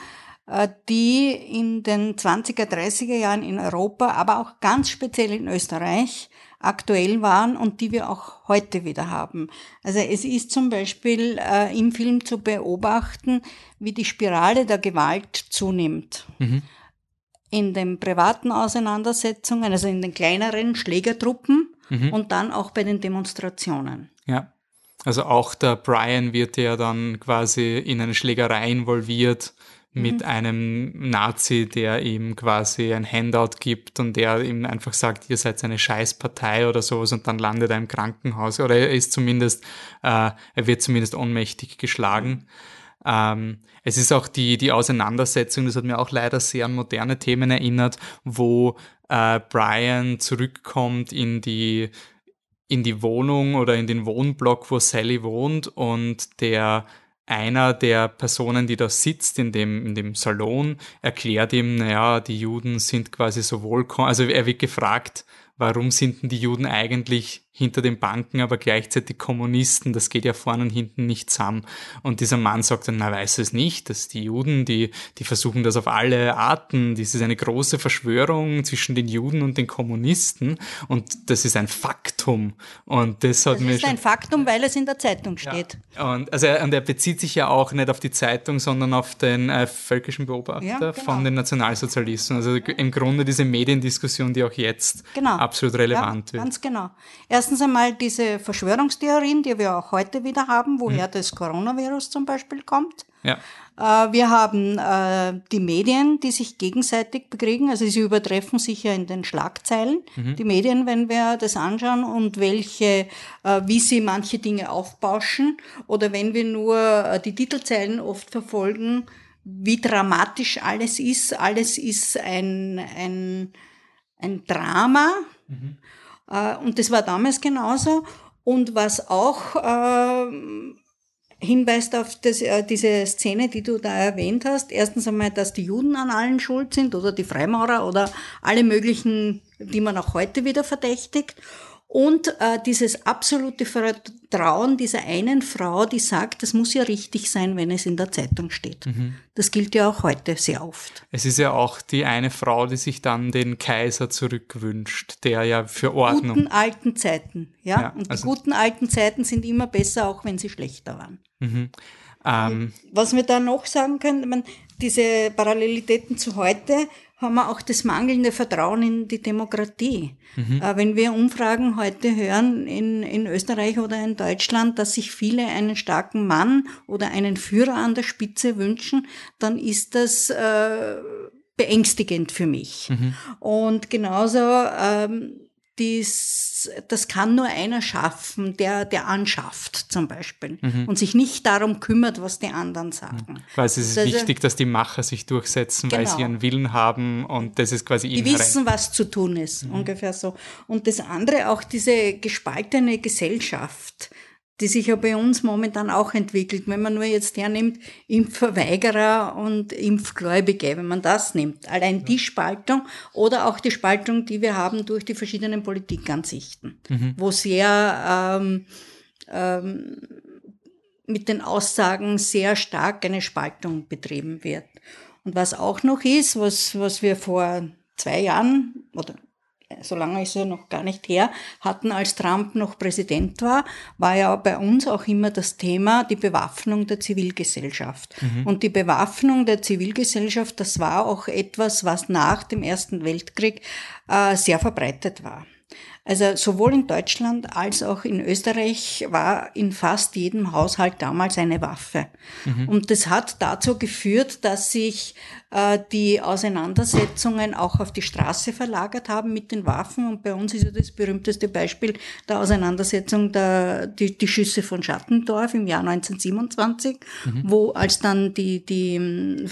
äh, die in den 20er, 30er Jahren in Europa, aber auch ganz speziell in Österreich aktuell waren und die wir auch heute wieder haben. Also es ist zum Beispiel äh, im Film zu beobachten, wie die Spirale der Gewalt zunimmt. Mhm. In den privaten Auseinandersetzungen, also in den kleineren Schlägertruppen mhm. und dann auch bei den Demonstrationen. Ja. Also auch der Brian wird ja dann quasi in eine Schlägerei involviert mit mhm. einem Nazi, der ihm quasi ein Handout gibt und der ihm einfach sagt, ihr seid eine Scheißpartei oder sowas und dann landet er im Krankenhaus oder er ist zumindest, äh, er wird zumindest ohnmächtig geschlagen. Ähm, es ist auch die, die Auseinandersetzung, das hat mir auch leider sehr an moderne Themen erinnert, wo äh, Brian zurückkommt in die in die Wohnung oder in den Wohnblock, wo Sally wohnt und der einer der Personen, die da sitzt in dem, in dem Salon, erklärt ihm, naja, die Juden sind quasi so wohlkommen. Also er wird gefragt, warum sind denn die Juden eigentlich hinter den Banken, aber gleichzeitig Kommunisten, das geht ja vorne und hinten nicht zusammen. Und dieser Mann sagt dann, na weiß es nicht, dass die Juden, die, die versuchen das auf alle Arten, das ist eine große Verschwörung zwischen den Juden und den Kommunisten und das ist ein Faktum. Und das hat das mir ist ein Faktum, weil es in der Zeitung steht. Ja. Und, also, und er bezieht sich ja auch nicht auf die Zeitung, sondern auf den äh, völkischen Beobachter ja, genau. von den Nationalsozialisten. Also im Grunde diese Mediendiskussion, die auch jetzt genau. absolut relevant ja, wird. Ganz genau. Erst erstens einmal diese Verschwörungstheorien, die wir auch heute wieder haben, woher mhm. das Coronavirus zum Beispiel kommt. Ja. Äh, wir haben äh, die Medien, die sich gegenseitig bekriegen, also sie übertreffen sich ja in den Schlagzeilen, mhm. die Medien, wenn wir das anschauen und welche, äh, wie sie manche Dinge aufbauschen oder wenn wir nur die Titelzeilen oft verfolgen, wie dramatisch alles ist. Alles ist ein, ein, ein Drama. Mhm. Äh, und das war damals genauso. Und was auch äh, hinweist auf das, äh, diese Szene, die du da erwähnt hast. Erstens einmal, dass die Juden an allen schuld sind oder die Freimaurer oder alle möglichen, die man auch heute wieder verdächtigt. Und äh, dieses absolute Vertrauen dieser einen Frau, die sagt, das muss ja richtig sein, wenn es in der Zeitung steht. Mhm. Das gilt ja auch heute sehr oft. Es ist ja auch die eine Frau, die sich dann den Kaiser zurückwünscht, der ja für Ordnung. Die guten alten Zeiten, ja. ja Und die also guten alten Zeiten sind immer besser, auch wenn sie schlechter waren. Mhm. Ähm, Was wir da noch sagen können, man, diese Parallelitäten zu heute, haben wir auch das mangelnde Vertrauen in die Demokratie. Mhm. Äh, wenn wir Umfragen heute hören in, in Österreich oder in Deutschland, dass sich viele einen starken Mann oder einen Führer an der Spitze wünschen, dann ist das äh, beängstigend für mich. Mhm. Und genauso ähm, dies, das kann nur einer schaffen, der, der anschafft zum Beispiel mhm. und sich nicht darum kümmert, was die anderen sagen. Mhm. Weil es ist also, wichtig, dass die Macher sich durchsetzen, genau. weil sie ihren Willen haben und das ist quasi Die wissen, was zu tun ist, mhm. ungefähr so. Und das andere, auch diese gespaltene Gesellschaft, die sich ja bei uns momentan auch entwickelt. Wenn man nur jetzt hernimmt, Impfverweigerer und Impfgläubige, wenn man das nimmt. Allein die Spaltung oder auch die Spaltung, die wir haben durch die verschiedenen Politikansichten, mhm. wo sehr ähm, ähm, mit den Aussagen sehr stark eine Spaltung betrieben wird. Und was auch noch ist, was, was wir vor zwei Jahren oder so lange ist er noch gar nicht her, hatten, als Trump noch Präsident war, war ja bei uns auch immer das Thema die Bewaffnung der Zivilgesellschaft. Mhm. Und die Bewaffnung der Zivilgesellschaft, das war auch etwas, was nach dem Ersten Weltkrieg äh, sehr verbreitet war. Also sowohl in Deutschland als auch in Österreich war in fast jedem Haushalt damals eine Waffe. Mhm. Und das hat dazu geführt, dass sich äh, die Auseinandersetzungen auch auf die Straße verlagert haben mit den Waffen. Und bei uns ist ja das berühmteste Beispiel der Auseinandersetzung der, die, die Schüsse von Schattendorf im Jahr 1927, mhm. wo als dann die, die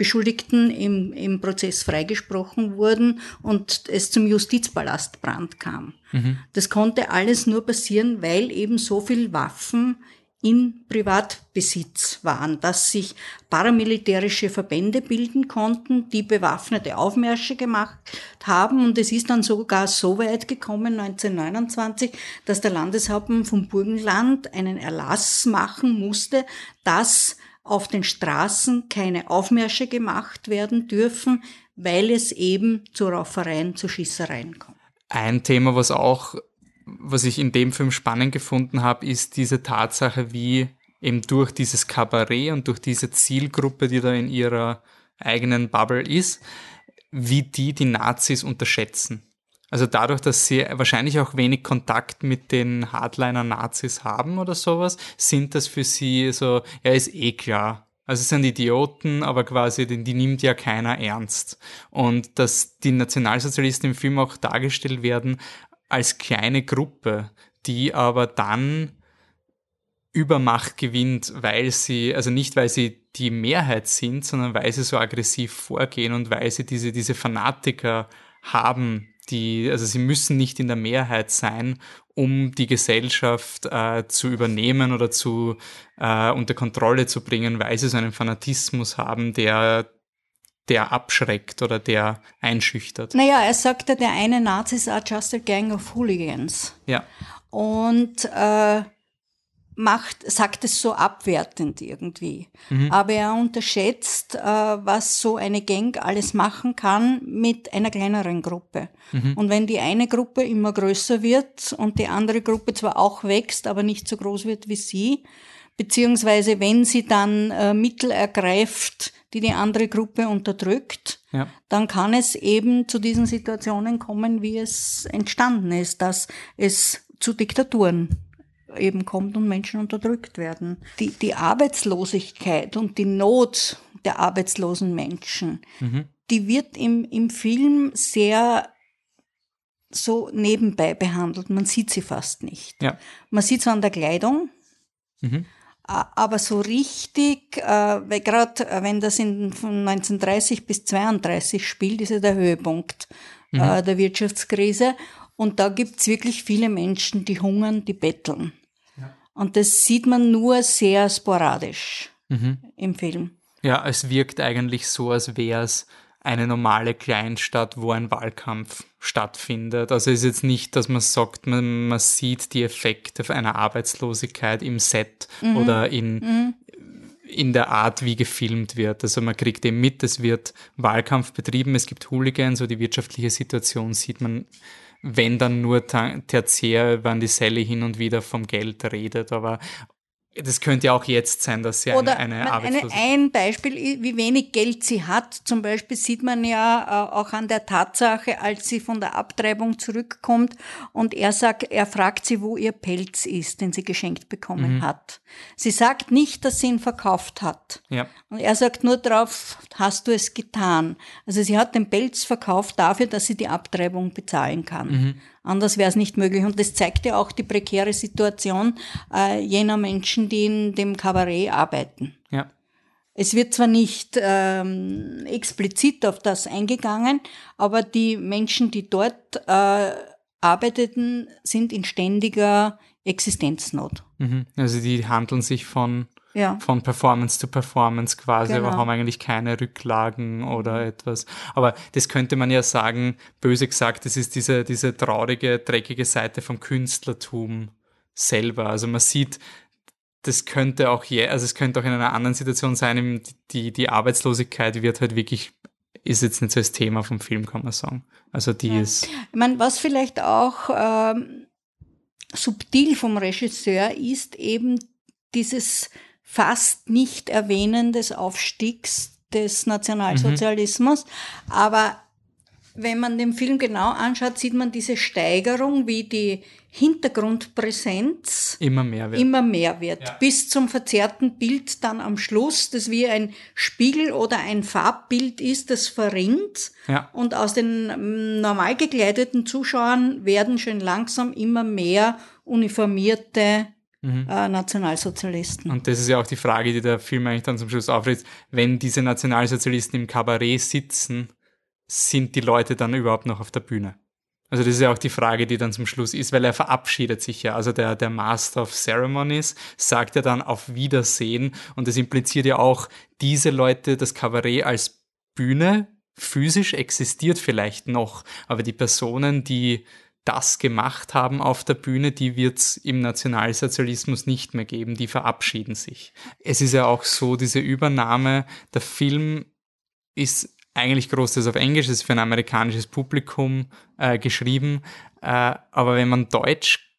Beschuldigten im, im Prozess freigesprochen wurden und es zum Justizpalastbrand kam. Mhm. Das konnte alles nur passieren, weil eben so viel Waffen in Privatbesitz waren, dass sich paramilitärische Verbände bilden konnten, die bewaffnete Aufmärsche gemacht haben. Und es ist dann sogar so weit gekommen, 1929, dass der Landeshauptmann vom Burgenland einen Erlass machen musste, dass auf den Straßen keine Aufmärsche gemacht werden dürfen, weil es eben zu Raufereien, zu Schießereien kommt. Ein Thema, was auch, was ich in dem Film spannend gefunden habe, ist diese Tatsache, wie eben durch dieses Kabarett und durch diese Zielgruppe, die da in ihrer eigenen Bubble ist, wie die die Nazis unterschätzen. Also dadurch, dass sie wahrscheinlich auch wenig Kontakt mit den Hardliner-Nazis haben oder sowas, sind das für sie so, ja, ist eh klar. Also es sind Idioten, aber quasi, die, die nimmt ja keiner ernst. Und dass die Nationalsozialisten im Film auch dargestellt werden als kleine Gruppe, die aber dann Übermacht gewinnt, weil sie, also nicht weil sie die Mehrheit sind, sondern weil sie so aggressiv vorgehen und weil sie diese, diese Fanatiker haben, die, also sie müssen nicht in der Mehrheit sein, um die Gesellschaft äh, zu übernehmen oder zu äh, unter Kontrolle zu bringen, weil sie so einen Fanatismus haben, der der abschreckt oder der einschüchtert. Naja, er sagte, der eine Nazis are just a gang of hooligans. Ja. Und äh, macht, sagt es so abwertend irgendwie. Mhm. Aber er unterschätzt, äh, was so eine Gang alles machen kann mit einer kleineren Gruppe. Mhm. Und wenn die eine Gruppe immer größer wird und die andere Gruppe zwar auch wächst, aber nicht so groß wird wie sie, beziehungsweise wenn sie dann äh, Mittel ergreift, die die andere Gruppe unterdrückt, ja. dann kann es eben zu diesen Situationen kommen, wie es entstanden ist, dass es zu Diktaturen eben kommt und Menschen unterdrückt werden. Die, die Arbeitslosigkeit und die Not der arbeitslosen Menschen, mhm. die wird im, im Film sehr so nebenbei behandelt. Man sieht sie fast nicht. Ja. Man sieht sie an der Kleidung, mhm. aber so richtig, äh, weil gerade äh, wenn das in, von 1930 bis 32 spielt, ist ja der Höhepunkt mhm. äh, der Wirtschaftskrise. Und da gibt's wirklich viele Menschen, die hungern, die betteln. Und das sieht man nur sehr sporadisch mhm. im Film. Ja, es wirkt eigentlich so, als wäre es eine normale Kleinstadt, wo ein Wahlkampf stattfindet. Also es ist jetzt nicht, dass man sagt, man, man sieht die Effekte einer Arbeitslosigkeit im Set mhm. oder in, mhm. in der Art, wie gefilmt wird. Also man kriegt eben mit, es wird Wahlkampf betrieben, es gibt Hooligans, so die wirtschaftliche Situation sieht man wenn dann nur tertiär, wann die Sally hin und wieder vom Geld redet, aber das könnte ja auch jetzt sein, dass sie Oder eine, eine Arbeitslose... Ein Beispiel, wie wenig Geld sie hat, zum Beispiel sieht man ja äh, auch an der Tatsache, als sie von der Abtreibung zurückkommt und er sagt, er fragt sie, wo ihr Pelz ist, den sie geschenkt bekommen mhm. hat. Sie sagt nicht, dass sie ihn verkauft hat. Ja. Und er sagt nur drauf, hast du es getan? Also sie hat den Pelz verkauft dafür, dass sie die Abtreibung bezahlen kann. Mhm. Anders wäre es nicht möglich. Und das zeigt ja auch die prekäre Situation äh, jener Menschen, die in dem Kabarett arbeiten. Ja. Es wird zwar nicht ähm, explizit auf das eingegangen, aber die Menschen, die dort äh, arbeiteten, sind in ständiger Existenznot. Mhm. Also die handeln sich von ja. von Performance zu Performance quasi, genau. aber haben eigentlich keine Rücklagen oder etwas. Aber das könnte man ja sagen, böse gesagt, das ist diese, diese traurige, dreckige Seite vom Künstlertum, selber. Also man sieht, das könnte auch je, also es könnte auch in einer anderen Situation sein, die, die Arbeitslosigkeit wird halt wirklich, ist jetzt nicht so das Thema vom Film, kann man sagen. Also die ja. ist. Ich meine, was vielleicht auch ähm, subtil vom Regisseur ist, eben dieses fast nicht Erwähnen des Aufstiegs des Nationalsozialismus, mhm. aber wenn man den Film genau anschaut, sieht man diese Steigerung, wie die Hintergrundpräsenz immer mehr wird, immer mehr wird ja. bis zum verzerrten Bild dann am Schluss, das wie ein Spiegel oder ein Farbbild ist, das verrinnt. Ja. Und aus den mm, normal gekleideten Zuschauern werden schon langsam immer mehr uniformierte Mhm. Äh, Nationalsozialisten. Und das ist ja auch die Frage, die der Film eigentlich dann zum Schluss aufriss. Wenn diese Nationalsozialisten im Kabarett sitzen, sind die Leute dann überhaupt noch auf der Bühne? Also das ist ja auch die Frage, die dann zum Schluss ist, weil er verabschiedet sich ja. Also der, der Master of Ceremonies sagt ja dann auf Wiedersehen und das impliziert ja auch, diese Leute, das Kabarett als Bühne physisch existiert vielleicht noch, aber die Personen, die das gemacht haben auf der Bühne, die wird es im Nationalsozialismus nicht mehr geben, die verabschieden sich. Es ist ja auch so, diese Übernahme, der Film ist eigentlich großteils auf Englisch, ist für ein amerikanisches Publikum äh, geschrieben. Äh, aber wenn man Deutsch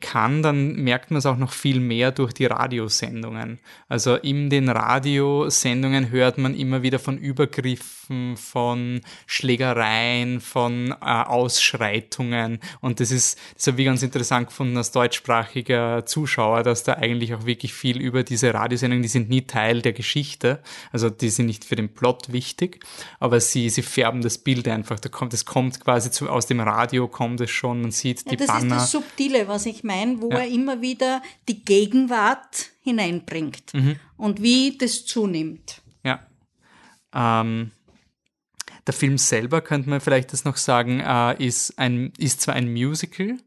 kann, dann merkt man es auch noch viel mehr durch die Radiosendungen. Also in den Radiosendungen hört man immer wieder von Übergriffen, von Schlägereien, von äh, Ausschreitungen. Und das ist, das habe ich ganz interessant gefunden als deutschsprachiger Zuschauer, dass da eigentlich auch wirklich viel über diese Radiosendungen, die sind nie Teil der Geschichte, also die sind nicht für den Plot wichtig, aber sie, sie färben das Bild einfach. Da kommt, es kommt quasi zu, aus dem Radio kommt es schon, man sieht die ja, das Banner. Das ist das Subtile, was ich meine, wo ja. er immer wieder die Gegenwart hineinbringt mhm. und wie das zunimmt. Ja. Ähm, der Film selber, könnte man vielleicht das noch sagen, äh, ist, ein, ist zwar ein Musical,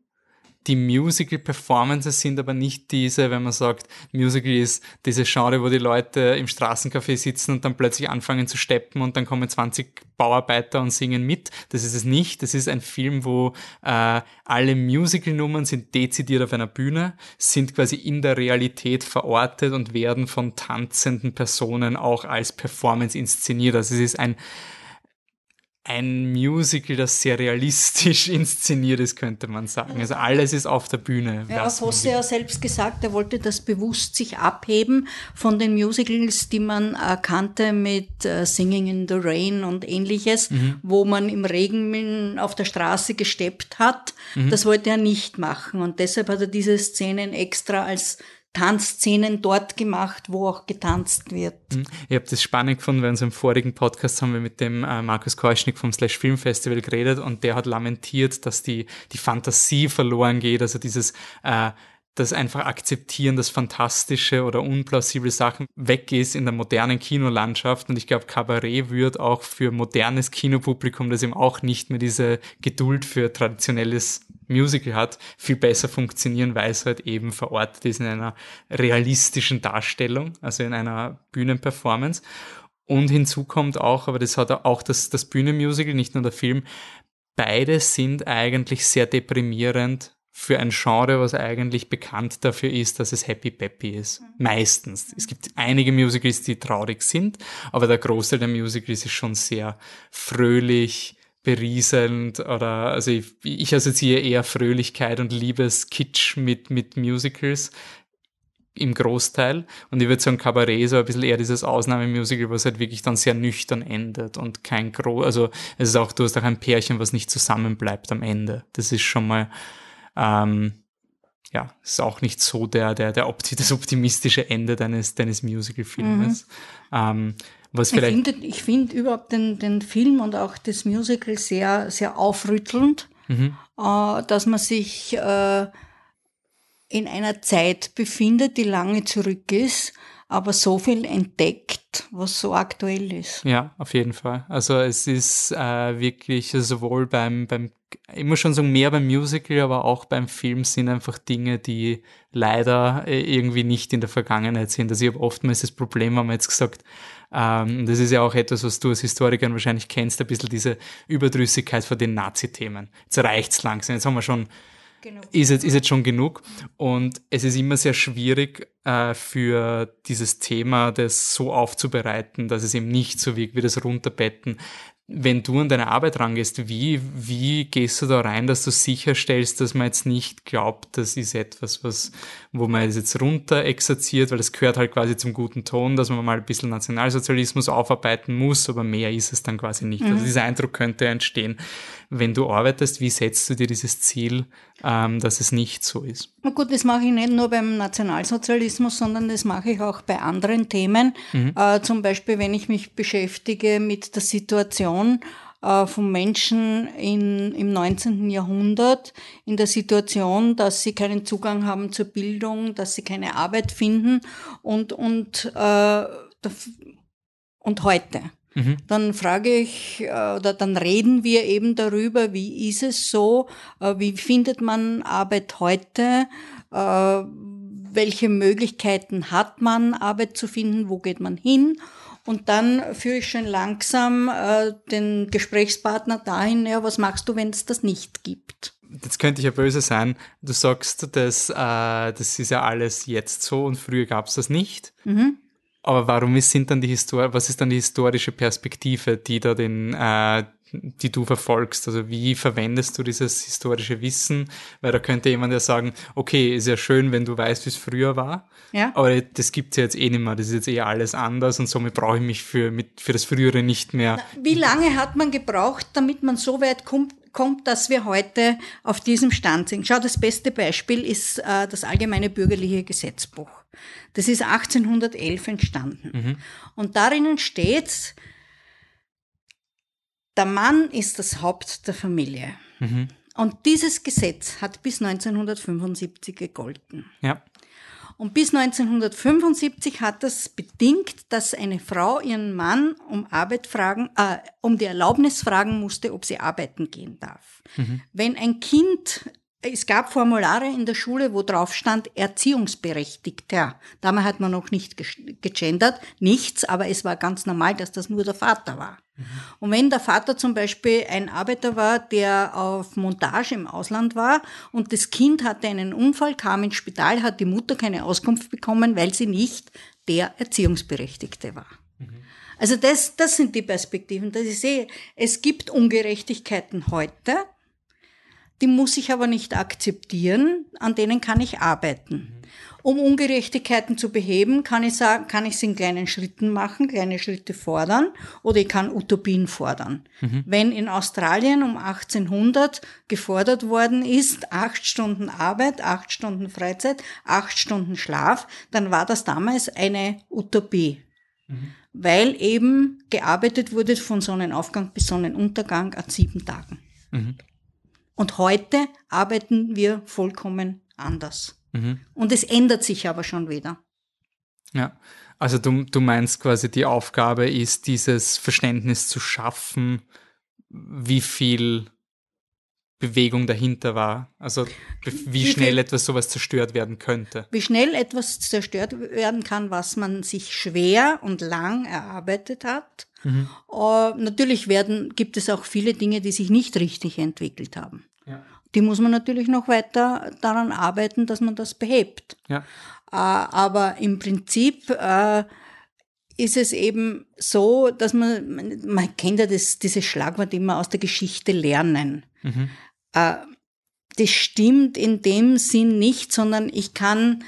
die Musical-Performances sind aber nicht diese, wenn man sagt, Musical ist diese Genre, wo die Leute im Straßencafé sitzen und dann plötzlich anfangen zu steppen und dann kommen 20 Bauarbeiter und singen mit. Das ist es nicht. Das ist ein Film, wo äh, alle Musical-Nummern sind dezidiert auf einer Bühne, sind quasi in der Realität verortet und werden von tanzenden Personen auch als Performance inszeniert. Also es ist ein ein Musical, das sehr realistisch inszeniert ist, könnte man sagen. Also alles ist auf der Bühne. Ja, was Hosse ja selbst gesagt, er wollte das bewusst sich abheben von den Musicals, die man äh, kannte mit äh, Singing in the Rain und ähnliches, mhm. wo man im Regen auf der Straße gesteppt hat. Mhm. Das wollte er nicht machen und deshalb hat er diese Szenen extra als Tanzszenen dort gemacht, wo auch getanzt wird. Mhm. Ich habe das spannend gefunden, weil in unserem vorigen Podcast haben wir mit dem äh, Markus Keuschnick vom Slash Film Festival geredet und der hat lamentiert, dass die, die Fantasie verloren geht, also dieses äh, das einfach akzeptieren, dass fantastische oder unplausible Sachen weg ist in der modernen Kinolandschaft. Und ich glaube, Cabaret wird auch für modernes Kinopublikum, das eben auch nicht mehr diese Geduld für traditionelles Musical hat, viel besser funktionieren, weil es halt eben verortet ist in einer realistischen Darstellung, also in einer Bühnenperformance. Und hinzu kommt auch, aber das hat auch das, das Bühnenmusical, nicht nur der Film, beide sind eigentlich sehr deprimierend für ein Genre, was eigentlich bekannt dafür ist, dass es happy peppy ist. Mhm. Meistens. Es gibt einige Musicals, die traurig sind, aber der Großteil der Musicals ist schon sehr fröhlich, berieselnd oder also ich, ich assoziiere eher Fröhlichkeit und Liebeskitsch mit, mit Musicals im Großteil. Und ich würde sagen, Cabaret ist so ein bisschen eher dieses Ausnahmemusical, was halt wirklich dann sehr nüchtern endet und kein groß, also es ist auch, du hast auch ein Pärchen, was nicht zusammenbleibt am Ende. Das ist schon mal ähm, ja, ist auch nicht so der, der, der Opti das optimistische Ende deines, deines Musical-Filmes. Mhm. Ähm, was vielleicht ich finde, ich finde überhaupt den, den Film und auch das Musical sehr, sehr aufrüttelnd, mhm. äh, dass man sich äh, in einer Zeit befindet, die lange zurück ist, aber so viel entdeckt, was so aktuell ist. Ja, auf jeden Fall. Also es ist äh, wirklich sowohl beim, beim immer schon so mehr beim Musical, aber auch beim Film sind einfach Dinge, die leider äh, irgendwie nicht in der Vergangenheit sind. Also ich habe oftmals das Problem, haben wir jetzt gesagt, ähm, das ist ja auch etwas, was du als Historiker wahrscheinlich kennst, ein bisschen diese Überdrüssigkeit von den Nazi-Themen. Jetzt reicht's langsam. Jetzt haben wir schon ist jetzt, ist jetzt schon genug. Und es ist immer sehr schwierig äh, für dieses Thema, das so aufzubereiten, dass es eben nicht so wirkt wie das Runterbetten wenn du an deine Arbeit rangehst, wie, wie gehst du da rein, dass du sicherstellst, dass man jetzt nicht glaubt, das ist etwas, was, wo man es jetzt runter exerziert, weil das gehört halt quasi zum guten Ton, dass man mal ein bisschen Nationalsozialismus aufarbeiten muss, aber mehr ist es dann quasi nicht. Also mhm. Also dieser Eindruck könnte entstehen. Wenn du arbeitest, wie setzt du dir dieses Ziel, ähm, dass es nicht so ist? Na gut, das mache ich nicht nur beim Nationalsozialismus, sondern das mache ich auch bei anderen Themen. Mhm. Äh, zum Beispiel, wenn ich mich beschäftige mit der Situation, äh, von Menschen in, im 19. Jahrhundert in der Situation, dass sie keinen Zugang haben zur Bildung, dass sie keine Arbeit finden und, und, äh, und heute. Mhm. Dann frage ich äh, oder dann reden wir eben darüber, wie ist es so, äh, wie findet man Arbeit heute, welche Möglichkeiten hat man, Arbeit zu finden, wo geht man hin und dann führe ich schon langsam äh, den Gesprächspartner dahin, ja, was machst du, wenn es das nicht gibt? Jetzt könnte ich ja böse sein. Du sagst, dass, äh, das ist ja alles jetzt so und früher gab es das nicht. Mhm. Aber warum ist, sind dann die Histor was ist dann die historische Perspektive, die da den, äh, die du verfolgst? Also wie verwendest du dieses historische Wissen? Weil da könnte jemand ja sagen, okay, ist ja schön, wenn du weißt, wie es früher war. Ja. Aber das gibt's ja jetzt eh nicht mehr. Das ist jetzt eh alles anders und somit brauche ich mich für, mit, für das Frühere nicht mehr. Wie lange hat man gebraucht, damit man so weit kommt, kommt, dass wir heute auf diesem Stand sind? Schau, das beste Beispiel ist äh, das allgemeine bürgerliche Gesetzbuch. Das ist 1811 entstanden. Mhm. Und darin steht, der Mann ist das Haupt der Familie. Mhm. Und dieses Gesetz hat bis 1975 gegolten. Ja. Und bis 1975 hat das bedingt, dass eine Frau ihren Mann um Arbeit fragen, äh, um die Erlaubnis fragen musste, ob sie arbeiten gehen darf. Mhm. Wenn ein Kind es gab Formulare in der Schule, wo drauf stand Erziehungsberechtigter. Damals hat man noch nicht gegendert, nichts, aber es war ganz normal, dass das nur der Vater war. Mhm. Und wenn der Vater zum Beispiel ein Arbeiter war, der auf Montage im Ausland war und das Kind hatte einen Unfall, kam ins Spital, hat die Mutter keine Auskunft bekommen, weil sie nicht der Erziehungsberechtigte war. Mhm. Also das, das sind die Perspektiven, dass ich sehe, es gibt Ungerechtigkeiten heute, die muss ich aber nicht akzeptieren, an denen kann ich arbeiten. Um Ungerechtigkeiten zu beheben, kann ich sagen, kann ich es in kleinen Schritten machen, kleine Schritte fordern, oder ich kann Utopien fordern. Mhm. Wenn in Australien um 1800 gefordert worden ist, acht Stunden Arbeit, acht Stunden Freizeit, acht Stunden Schlaf, dann war das damals eine Utopie. Mhm. Weil eben gearbeitet wurde von Sonnenaufgang bis Sonnenuntergang an sieben Tagen. Mhm. Und heute arbeiten wir vollkommen anders. Mhm. Und es ändert sich aber schon wieder. Ja, also du, du meinst quasi, die Aufgabe ist, dieses Verständnis zu schaffen, wie viel Bewegung dahinter war. Also wie, schnell etwas sowas zerstört werden könnte. Wie schnell etwas zerstört werden kann, was man sich schwer und lang erarbeitet hat. Mhm. Uh, natürlich werden, gibt es auch viele Dinge, die sich nicht richtig entwickelt haben. Ja. Die muss man natürlich noch weiter daran arbeiten, dass man das behebt. Ja. Uh, aber im Prinzip uh, ist es eben so, dass man, man kennt ja das, dieses Schlagwort immer aus der Geschichte lernen. Mhm. Äh, das stimmt in dem Sinn nicht, sondern ich kann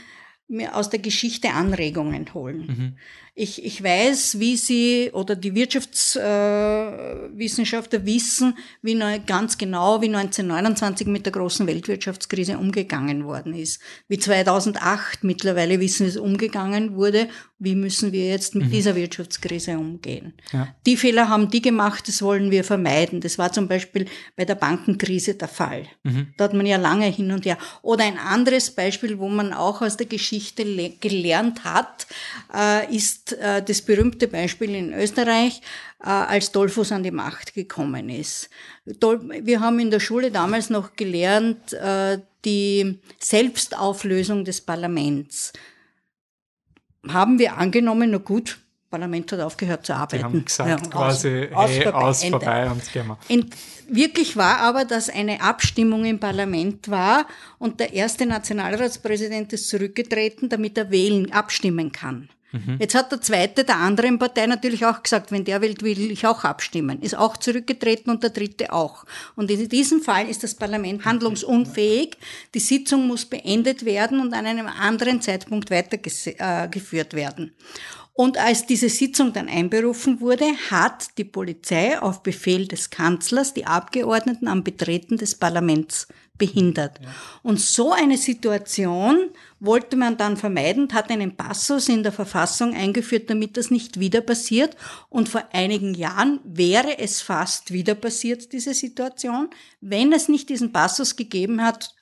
mir aus der Geschichte Anregungen holen. Mhm. Ich, ich weiß, wie sie oder die Wirtschaftswissenschaftler äh, wissen, wie ne, ganz genau, wie 1929 mit der großen Weltwirtschaftskrise umgegangen worden ist. Wie 2008 mittlerweile wissen, wie es umgegangen wurde. Wie müssen wir jetzt mit mhm. dieser Wirtschaftskrise umgehen? Ja. Die Fehler haben die gemacht, das wollen wir vermeiden. Das war zum Beispiel bei der Bankenkrise der Fall. Mhm. Da hat man ja lange hin und her. Oder ein anderes Beispiel, wo man auch aus der Geschichte gelernt hat, äh, ist äh, das berühmte Beispiel in Österreich, äh, als Dollfuss an die Macht gekommen ist. Wir haben in der Schule damals noch gelernt, äh, die Selbstauflösung des Parlaments. Haben wir angenommen, na gut, Parlament hat aufgehört zu arbeiten. Die haben gesagt ja, quasi, aus, hey, aus, vorbei, vorbei und gehen wir. Wirklich war aber, dass eine Abstimmung im Parlament war und der erste Nationalratspräsident ist zurückgetreten, damit er wählen, abstimmen kann. Mhm. Jetzt hat der zweite der anderen Partei natürlich auch gesagt, wenn der will, will ich auch abstimmen. Ist auch zurückgetreten und der dritte auch. Und in diesem Fall ist das Parlament handlungsunfähig. Die Sitzung muss beendet werden und an einem anderen Zeitpunkt weitergeführt äh, werden. Und als diese Sitzung dann einberufen wurde, hat die Polizei auf Befehl des Kanzlers die Abgeordneten am Betreten des Parlaments behindert. Ja. Und so eine Situation wollte man dann vermeiden, hat einen Passus in der Verfassung eingeführt, damit das nicht wieder passiert. Und vor einigen Jahren wäre es fast wieder passiert, diese Situation, wenn es nicht diesen Passus gegeben hat,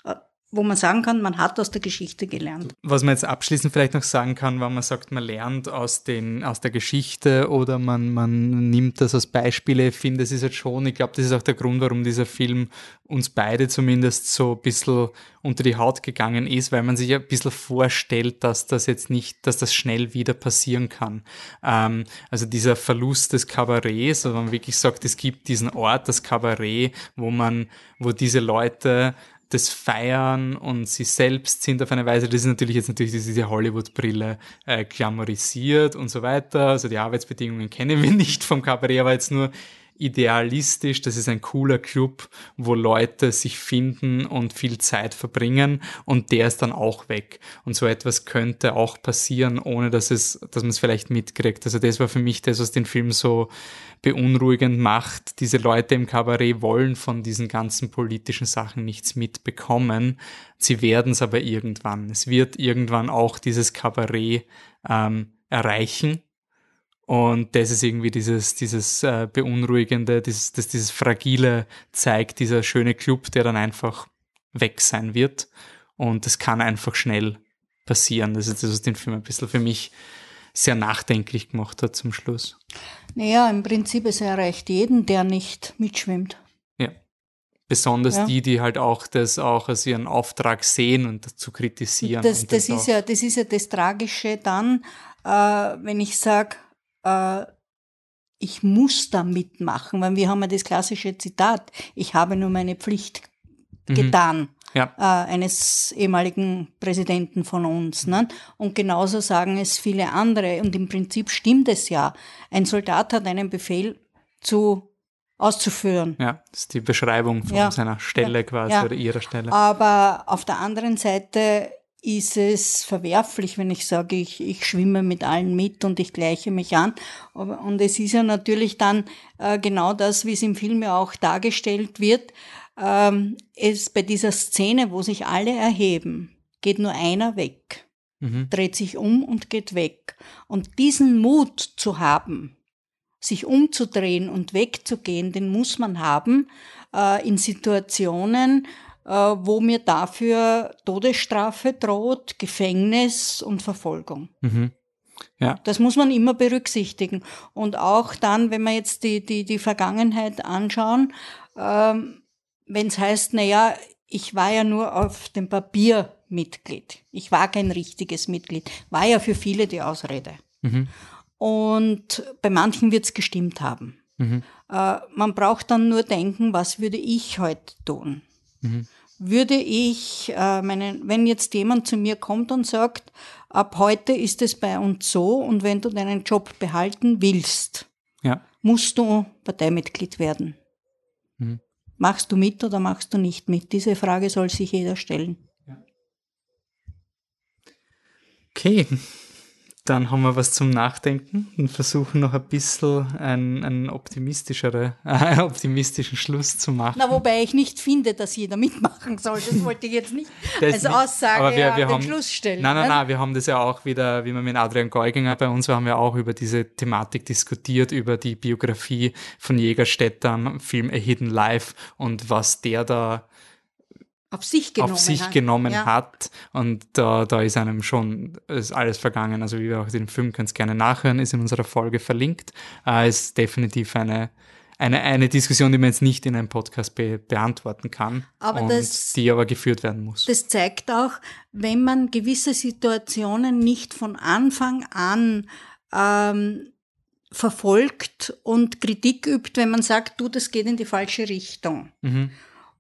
wo man sagen kann, man hat aus der Geschichte gelernt. Was man jetzt abschließend vielleicht noch sagen kann, wenn man sagt, man lernt aus, den, aus der Geschichte oder man, man nimmt das als Beispiele, ich finde, das ist jetzt schon, ich glaube, das ist auch der Grund, warum dieser Film uns beide zumindest so ein bisschen unter die Haut gegangen ist, weil man sich ein bisschen vorstellt, dass das jetzt nicht, dass das schnell wieder passieren kann. Ähm, also dieser Verlust des Kabarets, also man wirklich sagt, es gibt diesen Ort, das Kabarett, wo man, wo diese Leute das Feiern und sie selbst sind auf eine Weise, das ist natürlich jetzt natürlich diese Hollywood-Brille äh, glamourisiert und so weiter. Also die Arbeitsbedingungen kennen wir nicht vom Kabarett, aber jetzt nur idealistisch, das ist ein cooler Club, wo Leute sich finden und viel Zeit verbringen und der ist dann auch weg. Und so etwas könnte auch passieren, ohne dass es, dass man es vielleicht mitkriegt. Also das war für mich das, was den Film so beunruhigend macht. Diese Leute im Kabarett wollen von diesen ganzen politischen Sachen nichts mitbekommen. Sie werden es aber irgendwann. Es wird irgendwann auch dieses Kabarett ähm, erreichen und das ist irgendwie dieses, dieses äh, Beunruhigende, dieses, das dieses Fragile zeigt, dieser schöne Club, der dann einfach weg sein wird. Und das kann einfach schnell passieren. Das ist das, was den Film ein bisschen für mich sehr nachdenklich gemacht hat zum Schluss. Naja, im Prinzip es erreicht jeden, der nicht mitschwimmt. Ja. Besonders ja. die, die halt auch das auch als ihren Auftrag sehen und dazu kritisieren. Das, das, das ist ja, das ist ja das Tragische dann, äh, wenn ich sage, äh, ich muss da mitmachen, weil wir haben ja das klassische Zitat, ich habe nur meine Pflicht mhm. getan. Ja. Äh, eines ehemaligen Präsidenten von uns. Ne? Und genauso sagen es viele andere. Und im Prinzip stimmt es ja. Ein Soldat hat einen Befehl zu auszuführen. Ja, das ist die Beschreibung von ja. seiner Stelle ja. quasi oder ihrer Stelle. Aber auf der anderen Seite ist es verwerflich, wenn ich sage, ich, ich schwimme mit allen mit und ich gleiche mich an. Und es ist ja natürlich dann äh, genau das, wie es im Film ja auch dargestellt wird. Ähm, es bei dieser Szene, wo sich alle erheben, geht nur einer weg, mhm. dreht sich um und geht weg. Und diesen Mut zu haben, sich umzudrehen und wegzugehen, den muss man haben äh, in Situationen, wo mir dafür Todesstrafe droht, Gefängnis und Verfolgung. Mhm. Ja. Das muss man immer berücksichtigen. Und auch dann, wenn wir jetzt die, die, die Vergangenheit anschauen, ähm, wenn es heißt, na ja, ich war ja nur auf dem Papier Mitglied. Ich war kein richtiges Mitglied. War ja für viele die Ausrede. Mhm. Und bei manchen wird es gestimmt haben. Mhm. Äh, man braucht dann nur denken, was würde ich heute tun? Mhm. Würde ich äh, meinen, wenn jetzt jemand zu mir kommt und sagt, ab heute ist es bei uns so und wenn du deinen Job behalten willst, ja. musst du Parteimitglied werden. Mhm. Machst du mit oder machst du nicht mit? Diese Frage soll sich jeder stellen. Okay, dann haben wir was zum Nachdenken und versuchen noch ein bisschen einen, einen optimistischere, äh, optimistischen Schluss zu machen. Na, wobei ich nicht finde, dass jeder mitmachen soll. Das wollte ich jetzt nicht als nicht, Aussage aber wir, wir an haben, den Schluss stellen. Nein, nein, ne? nein, wir haben das ja auch wieder, wie wir mit Adrian Geuginger bei uns haben wir auch über diese Thematik diskutiert, über die Biografie von Jägerstätter am Film A Hidden Life und was der da auf sich genommen, auf sich hat. genommen ja. hat. Und da, da ist einem schon ist alles vergangen. Also wie wir auch den Film könnt gerne nachhören, ist in unserer Folge verlinkt. Äh, ist definitiv eine, eine, eine Diskussion, die man jetzt nicht in einem Podcast be beantworten kann, aber und das, die aber geführt werden muss. Das zeigt auch, wenn man gewisse Situationen nicht von Anfang an ähm, verfolgt und Kritik übt, wenn man sagt, du, das geht in die falsche Richtung. Mhm.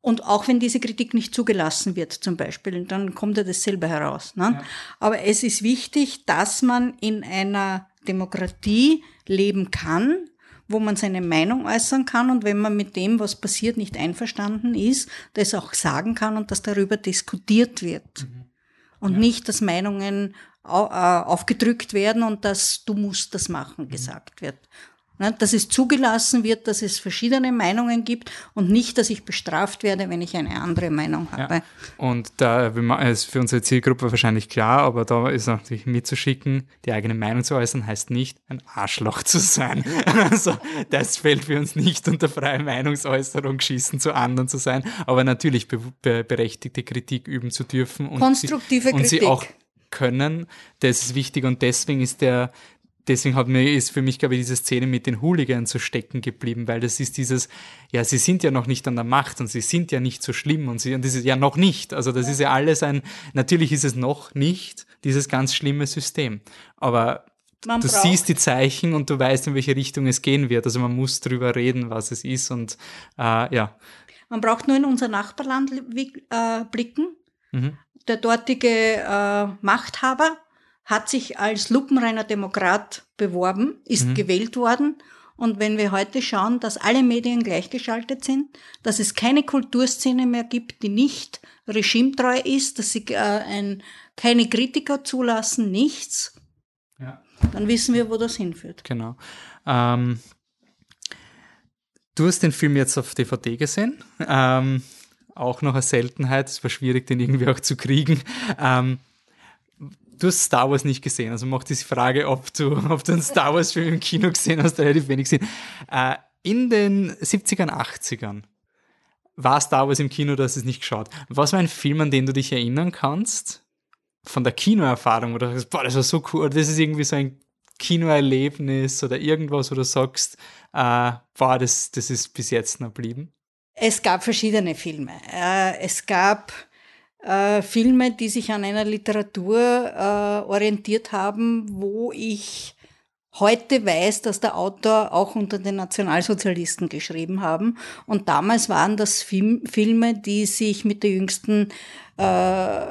Und auch wenn diese Kritik nicht zugelassen wird, zum Beispiel, dann kommt ja dasselbe heraus. Ne? Ja. Aber es ist wichtig, dass man in einer Demokratie leben kann, wo man seine Meinung äußern kann und wenn man mit dem, was passiert, nicht einverstanden ist, das auch sagen kann und dass darüber diskutiert wird. Mhm. Und ja. nicht, dass Meinungen äh, aufgedrückt werden und dass du musst das machen mhm. gesagt wird. Ne, dass es zugelassen wird, dass es verschiedene Meinungen gibt und nicht, dass ich bestraft werde, wenn ich eine andere Meinung habe. Ja. Und da ist für unsere Zielgruppe wahrscheinlich klar, aber da ist natürlich mitzuschicken, die eigene Meinung zu äußern, heißt nicht, ein Arschloch zu sein. Also das fällt für uns nicht unter freie Meinungsäußerung, Schießen zu anderen zu sein, aber natürlich be be berechtigte Kritik üben zu dürfen und Konstruktive sie, und Kritik. sie auch können. Das ist wichtig und deswegen ist der deswegen hat mir, ist für mich, glaube ich, diese Szene mit den Hooligans so stecken geblieben, weil das ist dieses, ja, sie sind ja noch nicht an der Macht und sie sind ja nicht so schlimm und sie, und das ist ja noch nicht. Also das ist ja alles ein, natürlich ist es noch nicht dieses ganz schlimme System. Aber man du braucht. siehst die Zeichen und du weißt, in welche Richtung es gehen wird. Also man muss drüber reden, was es ist und äh, ja. Man braucht nur in unser Nachbarland äh, blicken. Mhm. Der dortige äh, Machthaber hat sich als lupenreiner Demokrat beworben, ist mhm. gewählt worden. Und wenn wir heute schauen, dass alle Medien gleichgeschaltet sind, dass es keine Kulturszene mehr gibt, die nicht regimetreu ist, dass sie äh, ein, keine Kritiker zulassen, nichts, ja. dann wissen wir, wo das hinführt. Genau. Ähm, du hast den Film jetzt auf DVD gesehen. Ähm, auch noch eine Seltenheit. Es war schwierig, den irgendwie auch zu kriegen. Ähm, du hast Star Wars nicht gesehen, also macht diese Frage, ob du, ob du einen Star Wars Film im Kino gesehen hast, relativ wenig gesehen. Äh, in den 70ern, 80ern war Star Wars im Kino, du hast es nicht geschaut. Was war ein Film, an den du dich erinnern kannst? Von der Kinoerfahrung oder sagst, boah, das war so cool, das ist irgendwie so ein Kinoerlebnis oder irgendwas, wo du sagst, äh, boah, das, das ist bis jetzt noch geblieben? Es gab verschiedene Filme. Äh, es gab äh, Filme, die sich an einer Literatur äh, orientiert haben, wo ich heute weiß, dass der Autor auch unter den Nationalsozialisten geschrieben haben. Und damals waren das Film, Filme, die sich mit der jüngsten äh,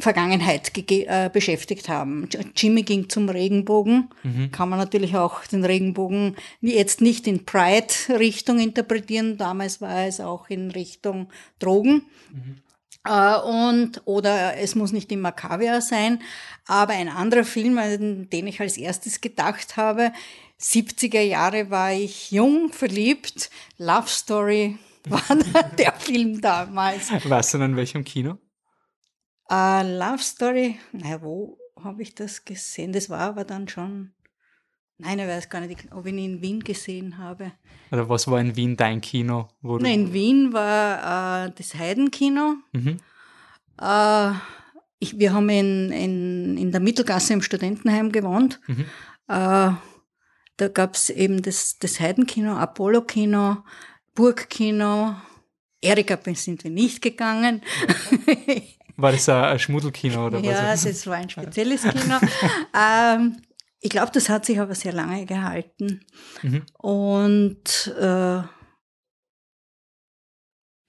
Vergangenheit äh, beschäftigt haben. Jimmy ging zum Regenbogen, mhm. kann man natürlich auch den Regenbogen jetzt nicht in Pride-Richtung interpretieren, damals war es auch in Richtung Drogen. Mhm. Äh, und, oder es muss nicht immer Kaviar sein, aber ein anderer Film, an den ich als erstes gedacht habe, 70er Jahre war ich jung, verliebt, Love Story war der Film damals. Weißt du in welchem Kino? Uh, Love Story, naja, wo habe ich das gesehen? Das war aber dann schon Nein, ich weiß gar nicht, ob ich ihn in Wien gesehen habe. Oder was war in Wien dein Kino? Wo Nein, in Wien war äh, das Heidenkino. Mhm. Äh, ich, wir haben in, in, in der Mittelgasse im Studentenheim gewohnt. Mhm. Äh, da gab es eben das, das Heidenkino, Apollo-Kino, Burgkino. Erika sind wir nicht gegangen. War das ein Schmuddelkino oder ja, was? Ja, das war ein spezielles Kino. ähm, ich glaube, das hat sich aber sehr lange gehalten. Mhm. Und äh,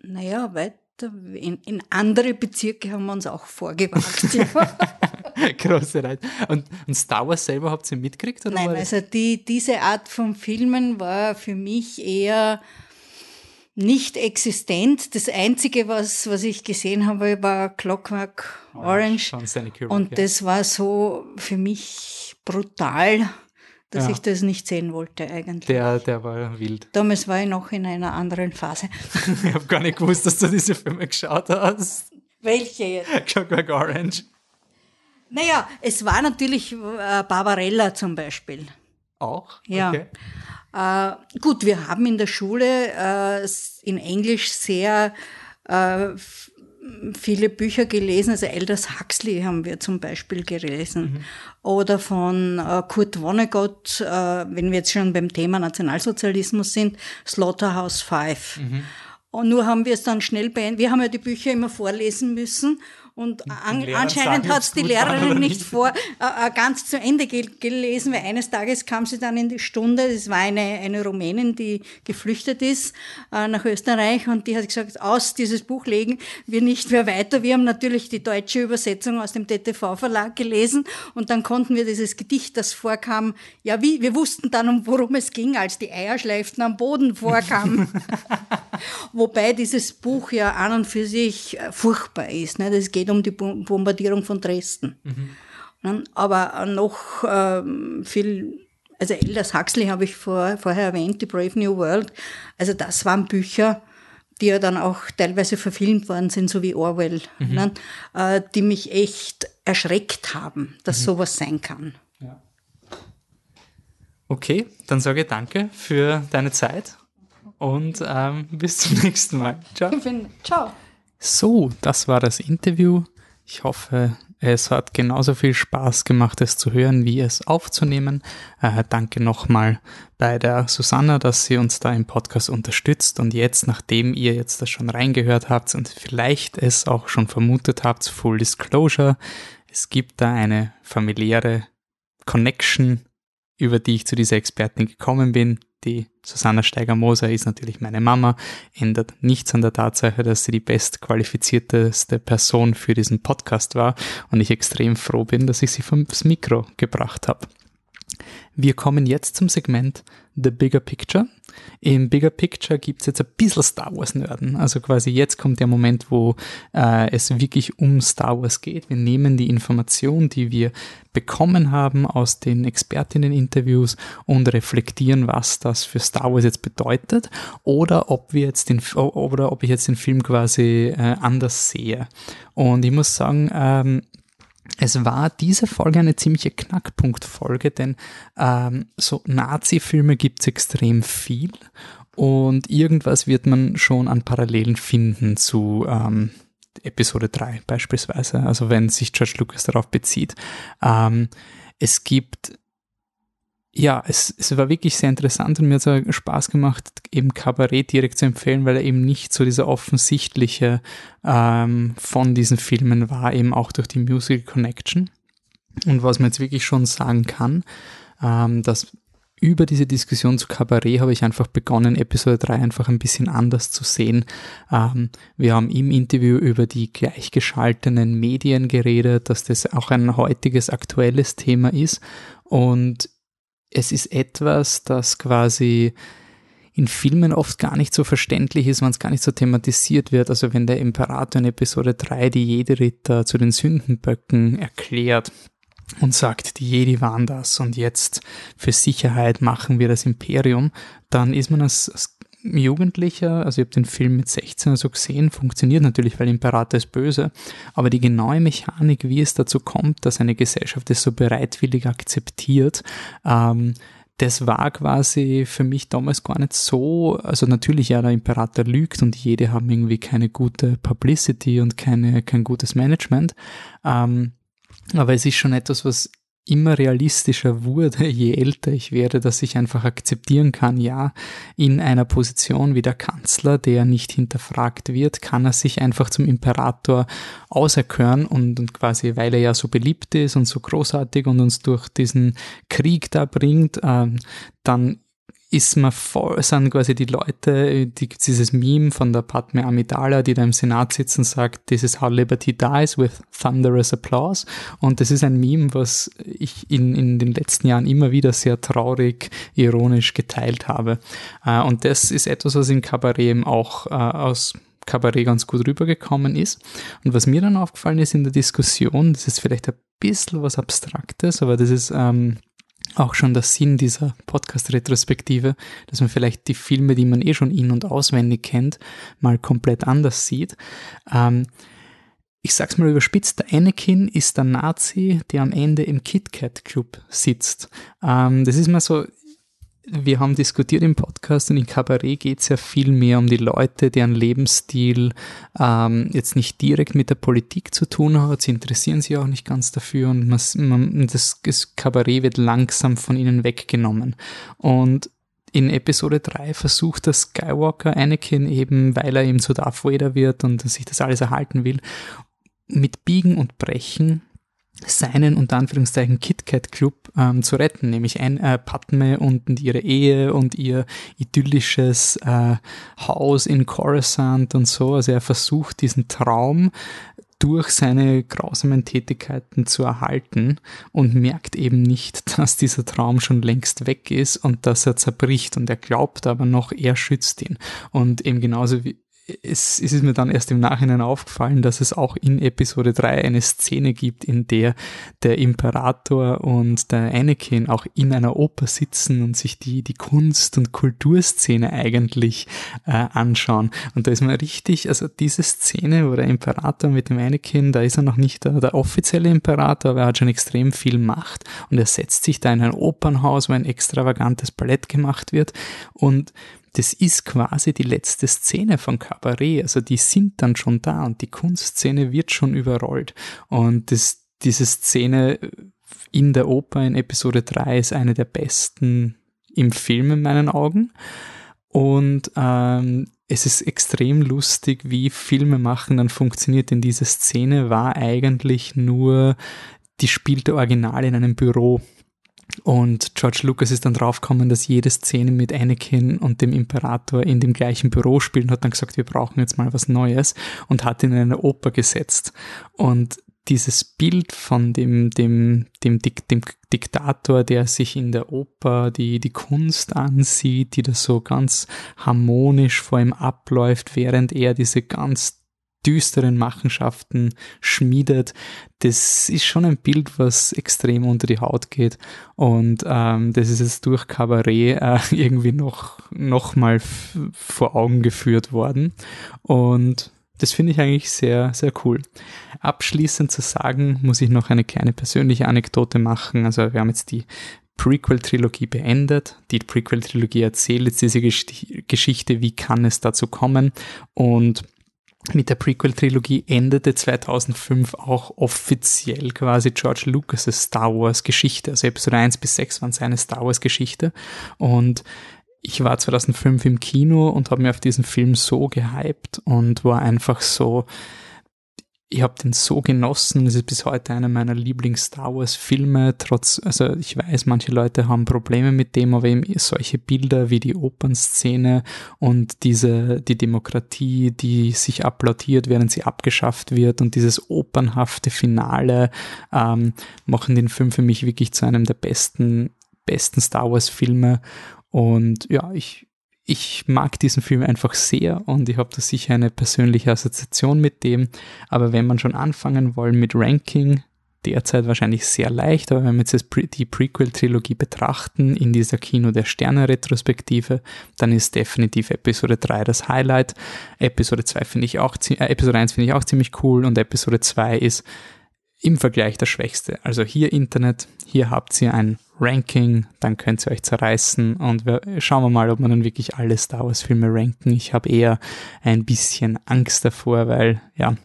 naja, weiter in, in, andere Bezirke haben wir uns auch vorgewagt. Große Reise. Und, und, Star Wars selber habt ihr mitgekriegt? Oder Nein, also die, diese Art von Filmen war für mich eher nicht existent. Das Einzige, was, was ich gesehen habe, war Clockwork Orange. Orange. Und das war so für mich brutal, dass ja. ich das nicht sehen wollte eigentlich. Der, der war wild. Damals war ich noch in einer anderen Phase. ich habe gar nicht gewusst, dass du diese Filme geschaut hast. Welche jetzt? Clockwork Orange. Naja, es war natürlich äh, Barbarella zum Beispiel. Auch? Ja. Okay. Äh, gut, wir haben in der Schule äh, in Englisch sehr äh, viele Bücher gelesen, also Elders Huxley haben wir zum Beispiel gelesen. Mhm. Oder von äh, Kurt Vonnegut, äh, wenn wir jetzt schon beim Thema Nationalsozialismus sind, Slaughterhouse Five. Mhm. Und nur haben wir es dann schnell beendet. Wir haben ja die Bücher immer vorlesen müssen Und an, anscheinend hat es die Lehrerin nicht vor äh, ganz zu Ende gel gelesen, weil eines Tages kam sie dann in die Stunde, das war eine, eine Rumänin, die geflüchtet ist äh, nach Österreich und die hat gesagt, aus dieses Buch legen wir nicht mehr weiter. Wir haben natürlich die deutsche Übersetzung aus dem DTV-Verlag gelesen und dann konnten wir dieses Gedicht, das vorkam, ja, wie, wir wussten dann, worum es ging, als die Eierschleiften am Boden vorkamen. Wobei dieses Buch ja an und für sich äh, furchtbar ist. Ne? Das geht um die Bombardierung von Dresden. Mhm. Aber noch ähm, viel, also Elders Huxley habe ich vor, vorher erwähnt, die Brave New World. Also das waren Bücher, die ja dann auch teilweise verfilmt worden sind, so wie Orwell, mhm. ne? äh, die mich echt erschreckt haben, dass mhm. sowas sein kann. Ja. Okay, dann sage ich danke für deine Zeit und ähm, bis zum nächsten Mal. Ciao. Ciao. So, das war das Interview. Ich hoffe, es hat genauso viel Spaß gemacht, es zu hören, wie es aufzunehmen. Äh, danke nochmal bei der Susanna, dass sie uns da im Podcast unterstützt. Und jetzt, nachdem ihr jetzt das schon reingehört habt und vielleicht es auch schon vermutet habt, Full Disclosure, es gibt da eine familiäre Connection, über die ich zu dieser Expertin gekommen bin. Die Susanna Steiger-Moser ist natürlich meine Mama, ändert nichts an der Tatsache, dass sie die bestqualifizierteste Person für diesen Podcast war und ich extrem froh bin, dass ich sie vom Mikro gebracht habe. Wir kommen jetzt zum Segment The Bigger Picture. Im Bigger Picture gibt es jetzt ein bisschen Star Wars-Nörden. Also quasi jetzt kommt der Moment, wo äh, es wirklich um Star Wars geht. Wir nehmen die Information, die wir bekommen haben aus den Expertinnen-Interviews und reflektieren, was das für Star Wars jetzt bedeutet oder ob wir jetzt den oder ob ich jetzt den Film quasi äh, anders sehe. Und ich muss sagen, ähm, es war diese Folge eine ziemliche Knackpunktfolge, denn ähm, so Nazi-Filme gibt es extrem viel und irgendwas wird man schon an Parallelen finden zu ähm, Episode 3 beispielsweise, also wenn sich George Lucas darauf bezieht. Ähm, es gibt ja, es, es war wirklich sehr interessant und mir hat es Spaß gemacht, eben Kabarett direkt zu empfehlen, weil er eben nicht so dieser offensichtliche ähm, von diesen Filmen war, eben auch durch die Musical Connection. Und was man jetzt wirklich schon sagen kann, ähm, dass über diese Diskussion zu Kabarett habe ich einfach begonnen, Episode 3 einfach ein bisschen anders zu sehen. Ähm, wir haben im Interview über die gleichgeschalteten Medien geredet, dass das auch ein heutiges aktuelles Thema ist. Und es ist etwas, das quasi in Filmen oft gar nicht so verständlich ist, wenn es gar nicht so thematisiert wird. Also wenn der Imperator in Episode 3 die Jedi-Ritter zu den Sündenböcken erklärt und sagt, die Jedi waren das und jetzt für Sicherheit machen wir das Imperium, dann ist man als, als Jugendlicher, also ich habe den Film mit 16 oder so gesehen, funktioniert natürlich, weil Imperator ist böse, aber die genaue Mechanik, wie es dazu kommt, dass eine Gesellschaft es so bereitwillig akzeptiert, ähm, das war quasi für mich damals gar nicht so, also natürlich ja, der Imperator lügt und jede haben irgendwie keine gute Publicity und keine, kein gutes Management, ähm, aber es ist schon etwas, was immer realistischer wurde, je älter ich werde, dass ich einfach akzeptieren kann, ja, in einer Position wie der Kanzler, der nicht hinterfragt wird, kann er sich einfach zum Imperator auserkören und, und quasi, weil er ja so beliebt ist und so großartig und uns durch diesen Krieg da bringt, ähm, dann ist man voll, sind quasi die Leute, die, dieses Meme von der Padme Amidala, die da im Senat sitzt und sagt, this is how liberty dies with thunderous applause. Und das ist ein Meme, was ich in, in den letzten Jahren immer wieder sehr traurig, ironisch geteilt habe. Äh, und das ist etwas, was in Kabarett auch äh, aus Kabarett ganz gut rübergekommen ist. Und was mir dann aufgefallen ist in der Diskussion, das ist vielleicht ein bisschen was Abstraktes, aber das ist ähm, auch schon der Sinn dieser Podcast-Retrospektive, dass man vielleicht die Filme, die man eh schon in- und auswendig kennt, mal komplett anders sieht. Ähm, ich sag's mal überspitzt, der Anakin ist der Nazi, der am Ende im KitKat Club sitzt. Ähm, das ist mal so, wir haben diskutiert im Podcast und in Kabarett geht es ja viel mehr um die Leute, deren Lebensstil ähm, jetzt nicht direkt mit der Politik zu tun hat. Sie interessieren sich auch nicht ganz dafür und man, man, das, das Kabarett wird langsam von ihnen weggenommen. Und in Episode 3 versucht der Skywalker Anakin eben, weil er eben zu Darth Vader wird und sich das alles erhalten will, mit Biegen und Brechen seinen unter Anführungszeichen KitKat Club ähm, zu retten, nämlich ein, äh, Padme und ihre Ehe und ihr idyllisches äh, Haus in Coruscant und so. Also er versucht diesen Traum durch seine grausamen Tätigkeiten zu erhalten und merkt eben nicht, dass dieser Traum schon längst weg ist und dass er zerbricht und er glaubt aber noch, er schützt ihn. Und eben genauso wie es, ist mir dann erst im Nachhinein aufgefallen, dass es auch in Episode 3 eine Szene gibt, in der der Imperator und der Anakin auch in einer Oper sitzen und sich die, die Kunst- und Kulturszene eigentlich äh, anschauen. Und da ist man richtig, also diese Szene, wo der Imperator mit dem Anakin, da ist er noch nicht der, der offizielle Imperator, aber er hat schon extrem viel Macht und er setzt sich da in ein Opernhaus, wo ein extravagantes Ballett gemacht wird und das ist quasi die letzte Szene von Cabaret. Also die sind dann schon da und die Kunstszene wird schon überrollt. Und das, diese Szene in der Oper in Episode 3 ist eine der besten im Film in meinen Augen. Und ähm, es ist extrem lustig, wie Filme machen dann funktioniert, denn diese Szene war eigentlich nur, die spielte original in einem Büro und George Lucas ist dann draufgekommen, dass jede Szene mit Anakin und dem Imperator in dem gleichen Büro spielt und hat dann gesagt, wir brauchen jetzt mal was Neues und hat ihn in eine Oper gesetzt. Und dieses Bild von dem, dem, dem, Dik dem Diktator, der sich in der Oper die, die Kunst ansieht, die da so ganz harmonisch vor ihm abläuft, während er diese ganz düsteren Machenschaften schmiedet, das ist schon ein Bild, was extrem unter die Haut geht. Und ähm, das ist jetzt durch Cabaret äh, irgendwie noch, noch mal vor Augen geführt worden. Und das finde ich eigentlich sehr, sehr cool. Abschließend zu sagen, muss ich noch eine kleine persönliche Anekdote machen. Also wir haben jetzt die Prequel-Trilogie beendet. Die Prequel-Trilogie erzählt jetzt diese Geschichte, wie kann es dazu kommen. Und mit der Prequel-Trilogie endete 2005 auch offiziell quasi George Lucas' Star Wars Geschichte. Also Episode 1 bis 6 waren seine Star Wars Geschichte. Und ich war 2005 im Kino und habe mir auf diesen Film so gehypt und war einfach so, ich habe den so genossen. Es ist bis heute einer meiner Lieblings-Star Wars-Filme. Trotz, also ich weiß, manche Leute haben Probleme mit dem, aber eben solche Bilder wie die Opernszene und diese, die Demokratie, die sich applaudiert, während sie abgeschafft wird und dieses opernhafte Finale ähm, machen den Film für mich wirklich zu einem der besten, besten Star Wars-Filme. Und ja, ich, ich mag diesen Film einfach sehr und ich habe da sicher eine persönliche Assoziation mit dem. Aber wenn man schon anfangen wollen mit Ranking, derzeit wahrscheinlich sehr leicht, aber wenn wir jetzt die Prequel-Trilogie betrachten in dieser Kino der Sterne-Retrospektive, dann ist definitiv Episode 3 das Highlight. Episode 2 finde ich auch, äh, Episode 1 finde ich auch ziemlich cool und Episode 2 ist im Vergleich das Schwächste. Also hier Internet, hier habt ihr ein Ranking, dann könnt ihr euch zerreißen und wir, schauen wir mal, ob wir dann wirklich alle Star Wars Filme ranken. Ich habe eher ein bisschen Angst davor, weil ja,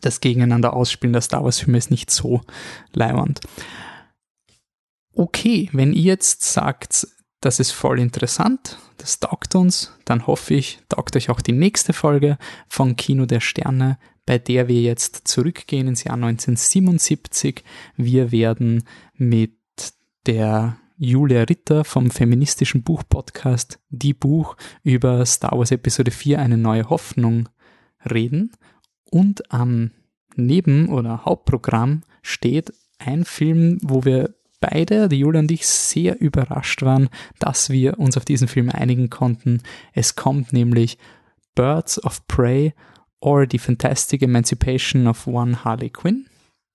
das Gegeneinander ausspielen der Star Wars Filme ist nicht so leiwand. Okay, wenn ihr jetzt sagt, das ist voll interessant, das taugt uns, dann hoffe ich, taugt euch auch die nächste Folge von Kino der Sterne bei der wir jetzt zurückgehen ins Jahr 1977. Wir werden mit der Julia Ritter vom feministischen Buch-Podcast Die Buch über Star Wars Episode 4 eine neue Hoffnung reden. Und am Neben- oder Hauptprogramm steht ein Film, wo wir beide, die Julia und ich, sehr überrascht waren, dass wir uns auf diesen Film einigen konnten. Es kommt nämlich Birds of Prey or The Fantastic Emancipation of One Harley Quinn.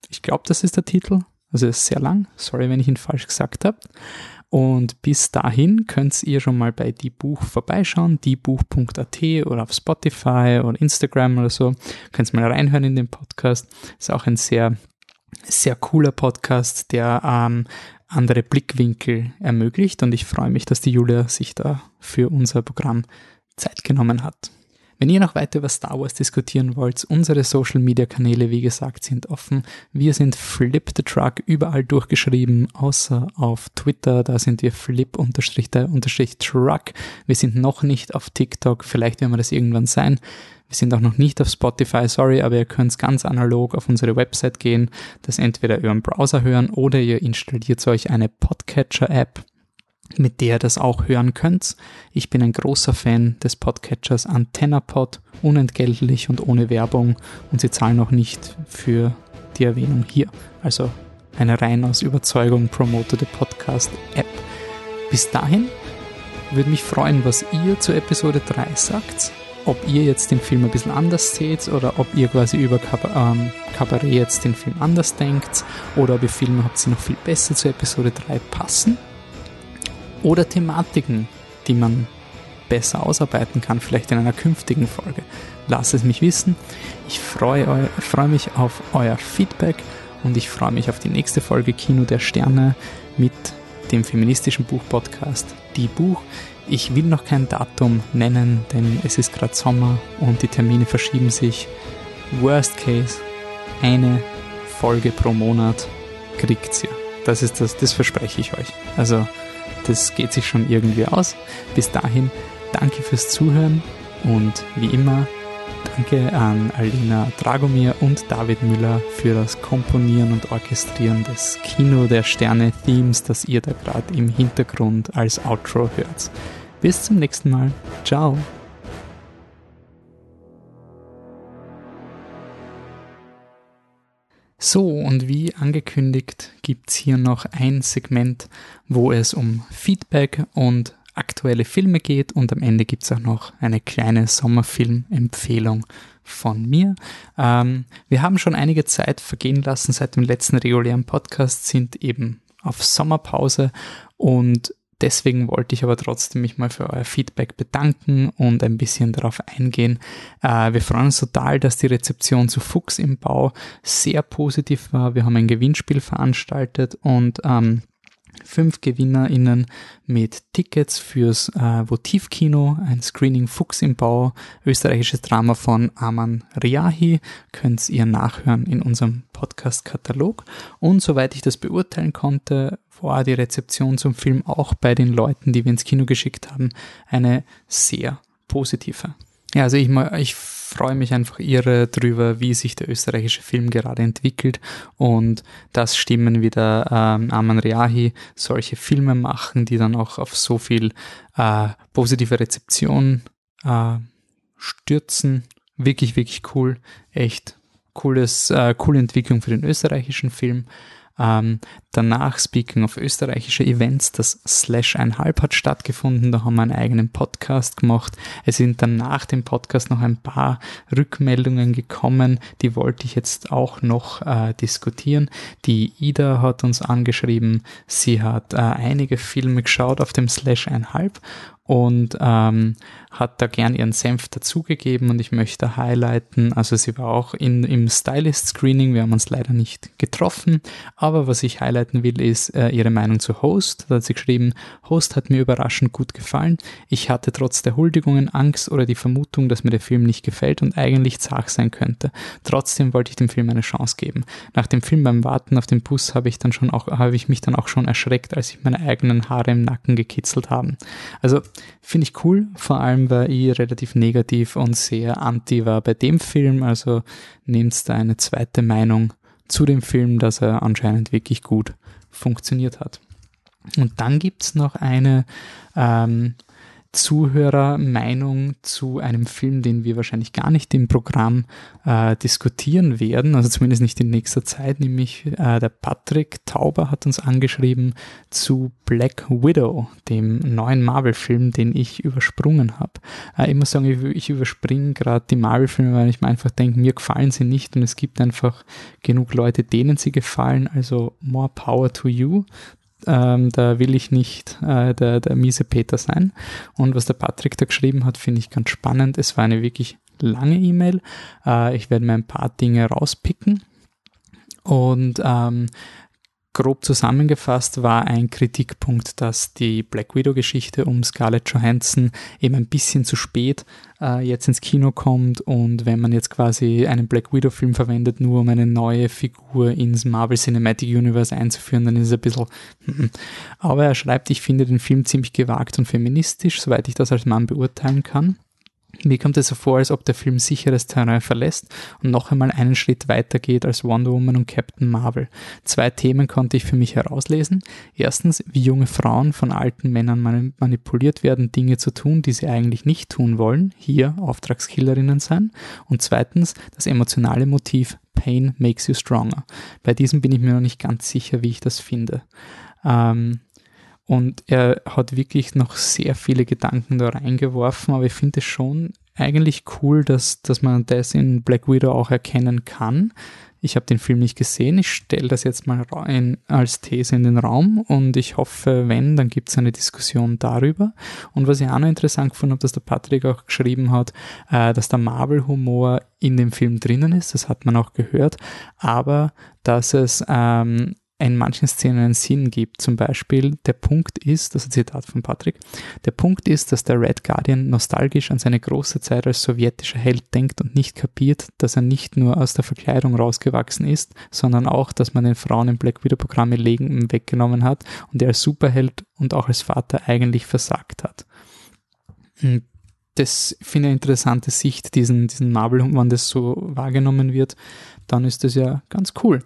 Ich glaube, das ist der Titel. Also ist sehr lang. Sorry, wenn ich ihn falsch gesagt habe. Und bis dahin könnt ihr schon mal bei die Buch vorbeischauen, diebuch.at oder auf Spotify oder Instagram oder so. Könnt mal reinhören in den Podcast. Ist auch ein sehr, sehr cooler Podcast, der ähm, andere Blickwinkel ermöglicht. Und ich freue mich, dass die Julia sich da für unser Programm Zeit genommen hat. Wenn ihr noch weiter über Star Wars diskutieren wollt, unsere Social Media Kanäle, wie gesagt, sind offen. Wir sind Flip the Truck überall durchgeschrieben, außer auf Twitter, da sind wir flip-truck. Wir sind noch nicht auf TikTok, vielleicht werden wir das irgendwann sein. Wir sind auch noch nicht auf Spotify, sorry, aber ihr könnt ganz analog auf unsere Website gehen, das entweder über den Browser hören oder ihr installiert euch eine Podcatcher-App mit der ihr das auch hören könnt. Ich bin ein großer Fan des Podcatchers AntennaPod, unentgeltlich und ohne Werbung und sie zahlen auch nicht für die Erwähnung hier. Also eine rein aus Überzeugung promotete Podcast-App. Bis dahin würde mich freuen, was ihr zu Episode 3 sagt. Ob ihr jetzt den Film ein bisschen anders seht oder ob ihr quasi über ähm, Cabaret jetzt den Film anders denkt oder ob ihr Filme habt, die noch viel besser zu Episode 3 passen oder Thematiken, die man besser ausarbeiten kann, vielleicht in einer künftigen Folge. Lasst es mich wissen. Ich freue, freue mich auf euer Feedback und ich freue mich auf die nächste Folge Kino der Sterne mit dem feministischen Buchpodcast Die Buch. Ich will noch kein Datum nennen, denn es ist gerade Sommer und die Termine verschieben sich. Worst case, eine Folge pro Monat kriegt ihr. Das ist das, das verspreche ich euch. Also das geht sich schon irgendwie aus. Bis dahin, danke fürs Zuhören und wie immer, danke an Alina Dragomir und David Müller für das Komponieren und Orchestrieren des Kino der Sterne Themes, das ihr da gerade im Hintergrund als Outro hört. Bis zum nächsten Mal. Ciao. So, und wie angekündigt gibt's hier noch ein Segment, wo es um Feedback und aktuelle Filme geht und am Ende gibt's auch noch eine kleine Sommerfilm-Empfehlung von mir. Ähm, wir haben schon einige Zeit vergehen lassen seit dem letzten regulären Podcast, sind eben auf Sommerpause und Deswegen wollte ich aber trotzdem mich mal für euer Feedback bedanken und ein bisschen darauf eingehen. Äh, wir freuen uns total, dass die Rezeption zu Fuchs im Bau sehr positiv war. Wir haben ein Gewinnspiel veranstaltet und ähm, fünf GewinnerInnen mit Tickets fürs äh, Votivkino, ein Screening Fuchs im Bau, österreichisches Drama von Aman Riahi, könnt ihr nachhören in unserem Podcast-Katalog. Und soweit ich das beurteilen konnte, war die Rezeption zum Film auch bei den Leuten, die wir ins Kino geschickt haben, eine sehr positive. Ja, also ich, ich freue mich einfach irre drüber, wie sich der österreichische Film gerade entwickelt und dass Stimmen wie der ähm, Aman Riahi solche Filme machen, die dann auch auf so viel äh, positive Rezeption äh, stürzen. Wirklich, wirklich cool. Echt cooles, äh, coole Entwicklung für den österreichischen Film. Ähm, danach, speaking of österreichische Events, das Slash einhalb hat stattgefunden. Da haben wir einen eigenen Podcast gemacht. Es sind dann nach dem Podcast noch ein paar Rückmeldungen gekommen. Die wollte ich jetzt auch noch äh, diskutieren. Die Ida hat uns angeschrieben, sie hat äh, einige Filme geschaut auf dem Slash einhalb und ähm, hat da gern ihren Senf dazugegeben und ich möchte highlighten, also sie war auch in, im Stylist-Screening, wir haben uns leider nicht getroffen, aber was ich highlighten will, ist äh, ihre Meinung zu Host. Da hat sie geschrieben, Host hat mir überraschend gut gefallen. Ich hatte trotz der Huldigungen Angst oder die Vermutung, dass mir der Film nicht gefällt und eigentlich zart sein könnte. Trotzdem wollte ich dem Film eine Chance geben. Nach dem Film beim Warten auf den Bus habe ich dann schon auch, habe ich mich dann auch schon erschreckt, als ich meine eigenen Haare im Nacken gekitzelt haben. Also finde ich cool, vor allem weil ich relativ negativ und sehr anti war bei dem Film. Also nehmt da eine zweite Meinung zu dem Film, dass er anscheinend wirklich gut funktioniert hat. Und dann gibt's noch eine ähm, Zuhörermeinung zu einem Film, den wir wahrscheinlich gar nicht im Programm äh, diskutieren werden, also zumindest nicht in nächster Zeit, nämlich äh, der Patrick Tauber hat uns angeschrieben zu Black Widow, dem neuen Marvel-Film, den ich übersprungen habe. Äh, ich muss sagen, ich, ich überspringe gerade die Marvel-Filme, weil ich mir einfach denke, mir gefallen sie nicht und es gibt einfach genug Leute, denen sie gefallen, also more power to you. Ähm, da will ich nicht äh, der, der miese Peter sein. Und was der Patrick da geschrieben hat, finde ich ganz spannend. Es war eine wirklich lange E-Mail. Äh, ich werde mir ein paar Dinge rauspicken. Und ähm, grob zusammengefasst war ein Kritikpunkt, dass die Black Widow-Geschichte um Scarlett Johansson eben ein bisschen zu spät äh, jetzt ins Kino kommt und wenn man jetzt quasi einen Black Widow-Film verwendet, nur um eine neue Figur ins Marvel Cinematic Universe einzuführen, dann ist es ein bisschen. Hm. Aber er schreibt, ich finde den Film ziemlich gewagt und feministisch, soweit ich das als Mann beurteilen kann. Mir kommt es so vor, als ob der Film sicheres Terrain verlässt und noch einmal einen Schritt weiter geht als Wonder Woman und Captain Marvel. Zwei Themen konnte ich für mich herauslesen. Erstens, wie junge Frauen von alten Männern manipuliert werden, Dinge zu tun, die sie eigentlich nicht tun wollen, hier Auftragskillerinnen sein. Und zweitens, das emotionale Motiv Pain makes you stronger. Bei diesem bin ich mir noch nicht ganz sicher, wie ich das finde. Ähm, und er hat wirklich noch sehr viele Gedanken da reingeworfen, aber ich finde es schon eigentlich cool, dass, dass man das in Black Widow auch erkennen kann. Ich habe den Film nicht gesehen. Ich stelle das jetzt mal in, als These in den Raum und ich hoffe, wenn, dann gibt es eine Diskussion darüber. Und was ich auch noch interessant gefunden habe, dass der Patrick auch geschrieben hat, äh, dass der Marvel-Humor in dem Film drinnen ist. Das hat man auch gehört. Aber dass es ähm, in manchen Szenen einen Sinn gibt. Zum Beispiel, der Punkt ist, das ist ein Zitat von Patrick, der Punkt ist, dass der Red Guardian nostalgisch an seine große Zeit als sowjetischer Held denkt und nicht kapiert, dass er nicht nur aus der Verkleidung rausgewachsen ist, sondern auch, dass man den Frauen im Black Widow Programme Legen weggenommen hat und er als Superheld und auch als Vater eigentlich versagt hat. Hm, das finde ich eine interessante Sicht, diesen, diesen Marvel, wenn das so wahrgenommen wird, dann ist das ja ganz cool.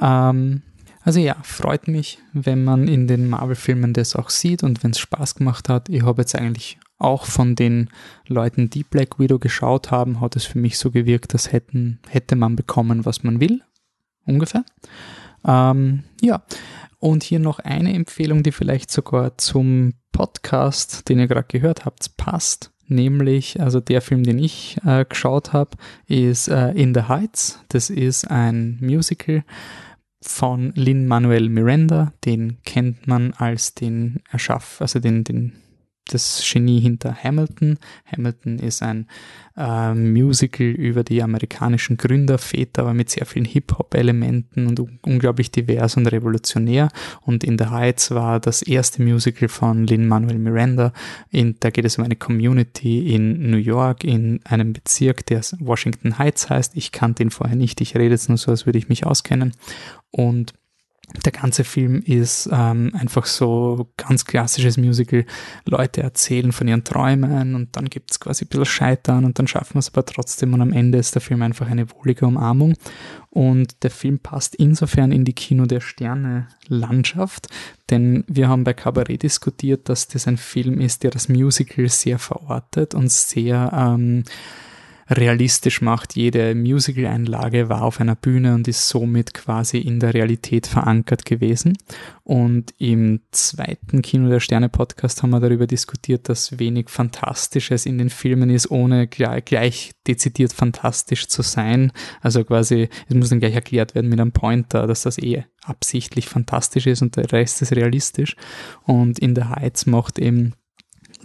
Ähm, also ja, freut mich, wenn man in den Marvel-Filmen das auch sieht und wenn es Spaß gemacht hat. Ich habe jetzt eigentlich auch von den Leuten, die Black Widow geschaut haben, hat es für mich so gewirkt, als hätten, hätte man bekommen, was man will. Ungefähr. Ähm, ja, und hier noch eine Empfehlung, die vielleicht sogar zum Podcast, den ihr gerade gehört habt, passt. Nämlich, also der Film, den ich äh, geschaut habe, ist äh, In the Heights. Das ist ein Musical von Lin Manuel Miranda, den kennt man als den Erschaff, also den, den das Genie hinter Hamilton. Hamilton ist ein äh, Musical über die amerikanischen Gründerväter, aber mit sehr vielen Hip-Hop-Elementen und unglaublich divers und revolutionär. Und in The Heights war das erste Musical von Lin-Manuel Miranda. In, da geht es um eine Community in New York, in einem Bezirk, der Washington Heights heißt. Ich kannte ihn vorher nicht, ich rede jetzt nur so, als würde ich mich auskennen. Und der ganze Film ist ähm, einfach so ganz klassisches Musical. Leute erzählen von ihren Träumen und dann gibt es quasi ein bisschen Scheitern und dann schaffen wir es aber trotzdem und am Ende ist der Film einfach eine wohlige Umarmung. Und der Film passt insofern in die Kino der Sterne Landschaft, denn wir haben bei Cabaret diskutiert, dass das ein Film ist, der das Musical sehr verortet und sehr ähm, realistisch macht. Jede Musical-Einlage war auf einer Bühne und ist somit quasi in der Realität verankert gewesen. Und im zweiten Kino der Sterne Podcast haben wir darüber diskutiert, dass wenig Fantastisches in den Filmen ist, ohne gleich, dezidiert fantastisch zu sein. Also quasi, es muss dann gleich erklärt werden mit einem Pointer, dass das eh absichtlich fantastisch ist und der Rest ist realistisch. Und in The Heights macht eben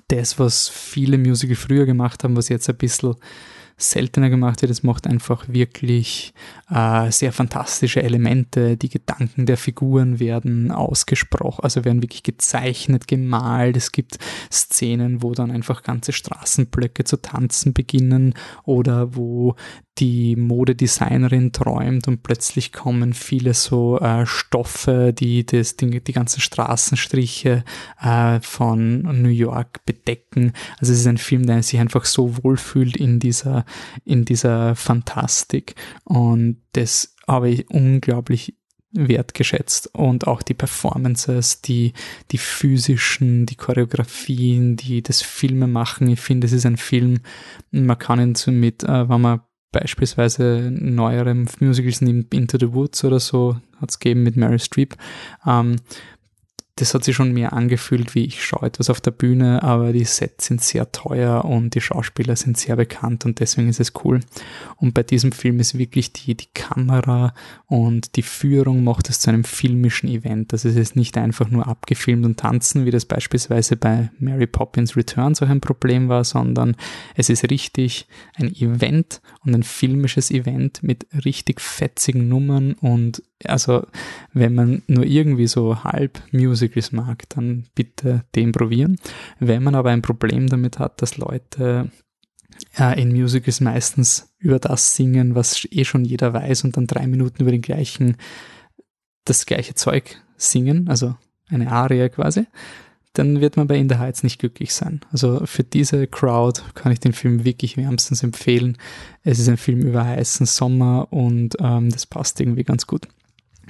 das, was viele Musical früher gemacht haben, was jetzt ein bisschen seltener gemacht wird. Es macht einfach wirklich äh, sehr fantastische Elemente. Die Gedanken der Figuren werden ausgesprochen, also werden wirklich gezeichnet, gemalt. Es gibt Szenen, wo dann einfach ganze Straßenblöcke zu tanzen beginnen oder wo die Modedesignerin träumt und plötzlich kommen viele so äh, Stoffe, die das, die, die ganzen Straßenstriche äh, von New York bedecken. Also es ist ein Film, der sich einfach so wohlfühlt in dieser, in dieser Fantastik. Und das habe ich unglaublich wertgeschätzt und auch die Performances, die, die physischen, die Choreografien, die das Filme machen. Ich finde, es ist ein Film, man kann ihn so mit, äh, wenn man beispielsweise neuere Musicals nimmt, Into the Woods oder so, hat es gegeben mit Mary Streep. Ähm, das hat sich schon mehr angefühlt, wie ich schaue etwas auf der Bühne, aber die Sets sind sehr teuer und die Schauspieler sind sehr bekannt und deswegen ist es cool. Und bei diesem Film ist wirklich die, die Kamera und die Führung macht es zu einem filmischen Event. Also es ist nicht einfach nur abgefilmt und tanzen, wie das beispielsweise bei Mary Poppins Returns auch ein Problem war, sondern es ist richtig ein Event und ein filmisches Event mit richtig fetzigen Nummern und also wenn man nur irgendwie so halb Musicals mag, dann bitte den probieren. Wenn man aber ein Problem damit hat, dass Leute äh, in Musicals meistens über das singen, was eh schon jeder weiß und dann drei Minuten über den gleichen, das gleiche Zeug singen, also eine Arie quasi, dann wird man bei In the Heights nicht glücklich sein. Also für diese Crowd kann ich den Film wirklich wärmstens empfehlen. Es ist ein Film über heißen Sommer und ähm, das passt irgendwie ganz gut.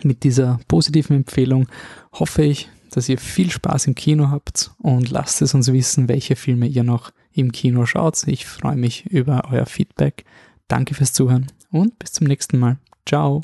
Mit dieser positiven Empfehlung hoffe ich, dass ihr viel Spaß im Kino habt und lasst es uns wissen, welche Filme ihr noch im Kino schaut. Ich freue mich über euer Feedback. Danke fürs Zuhören und bis zum nächsten Mal. Ciao.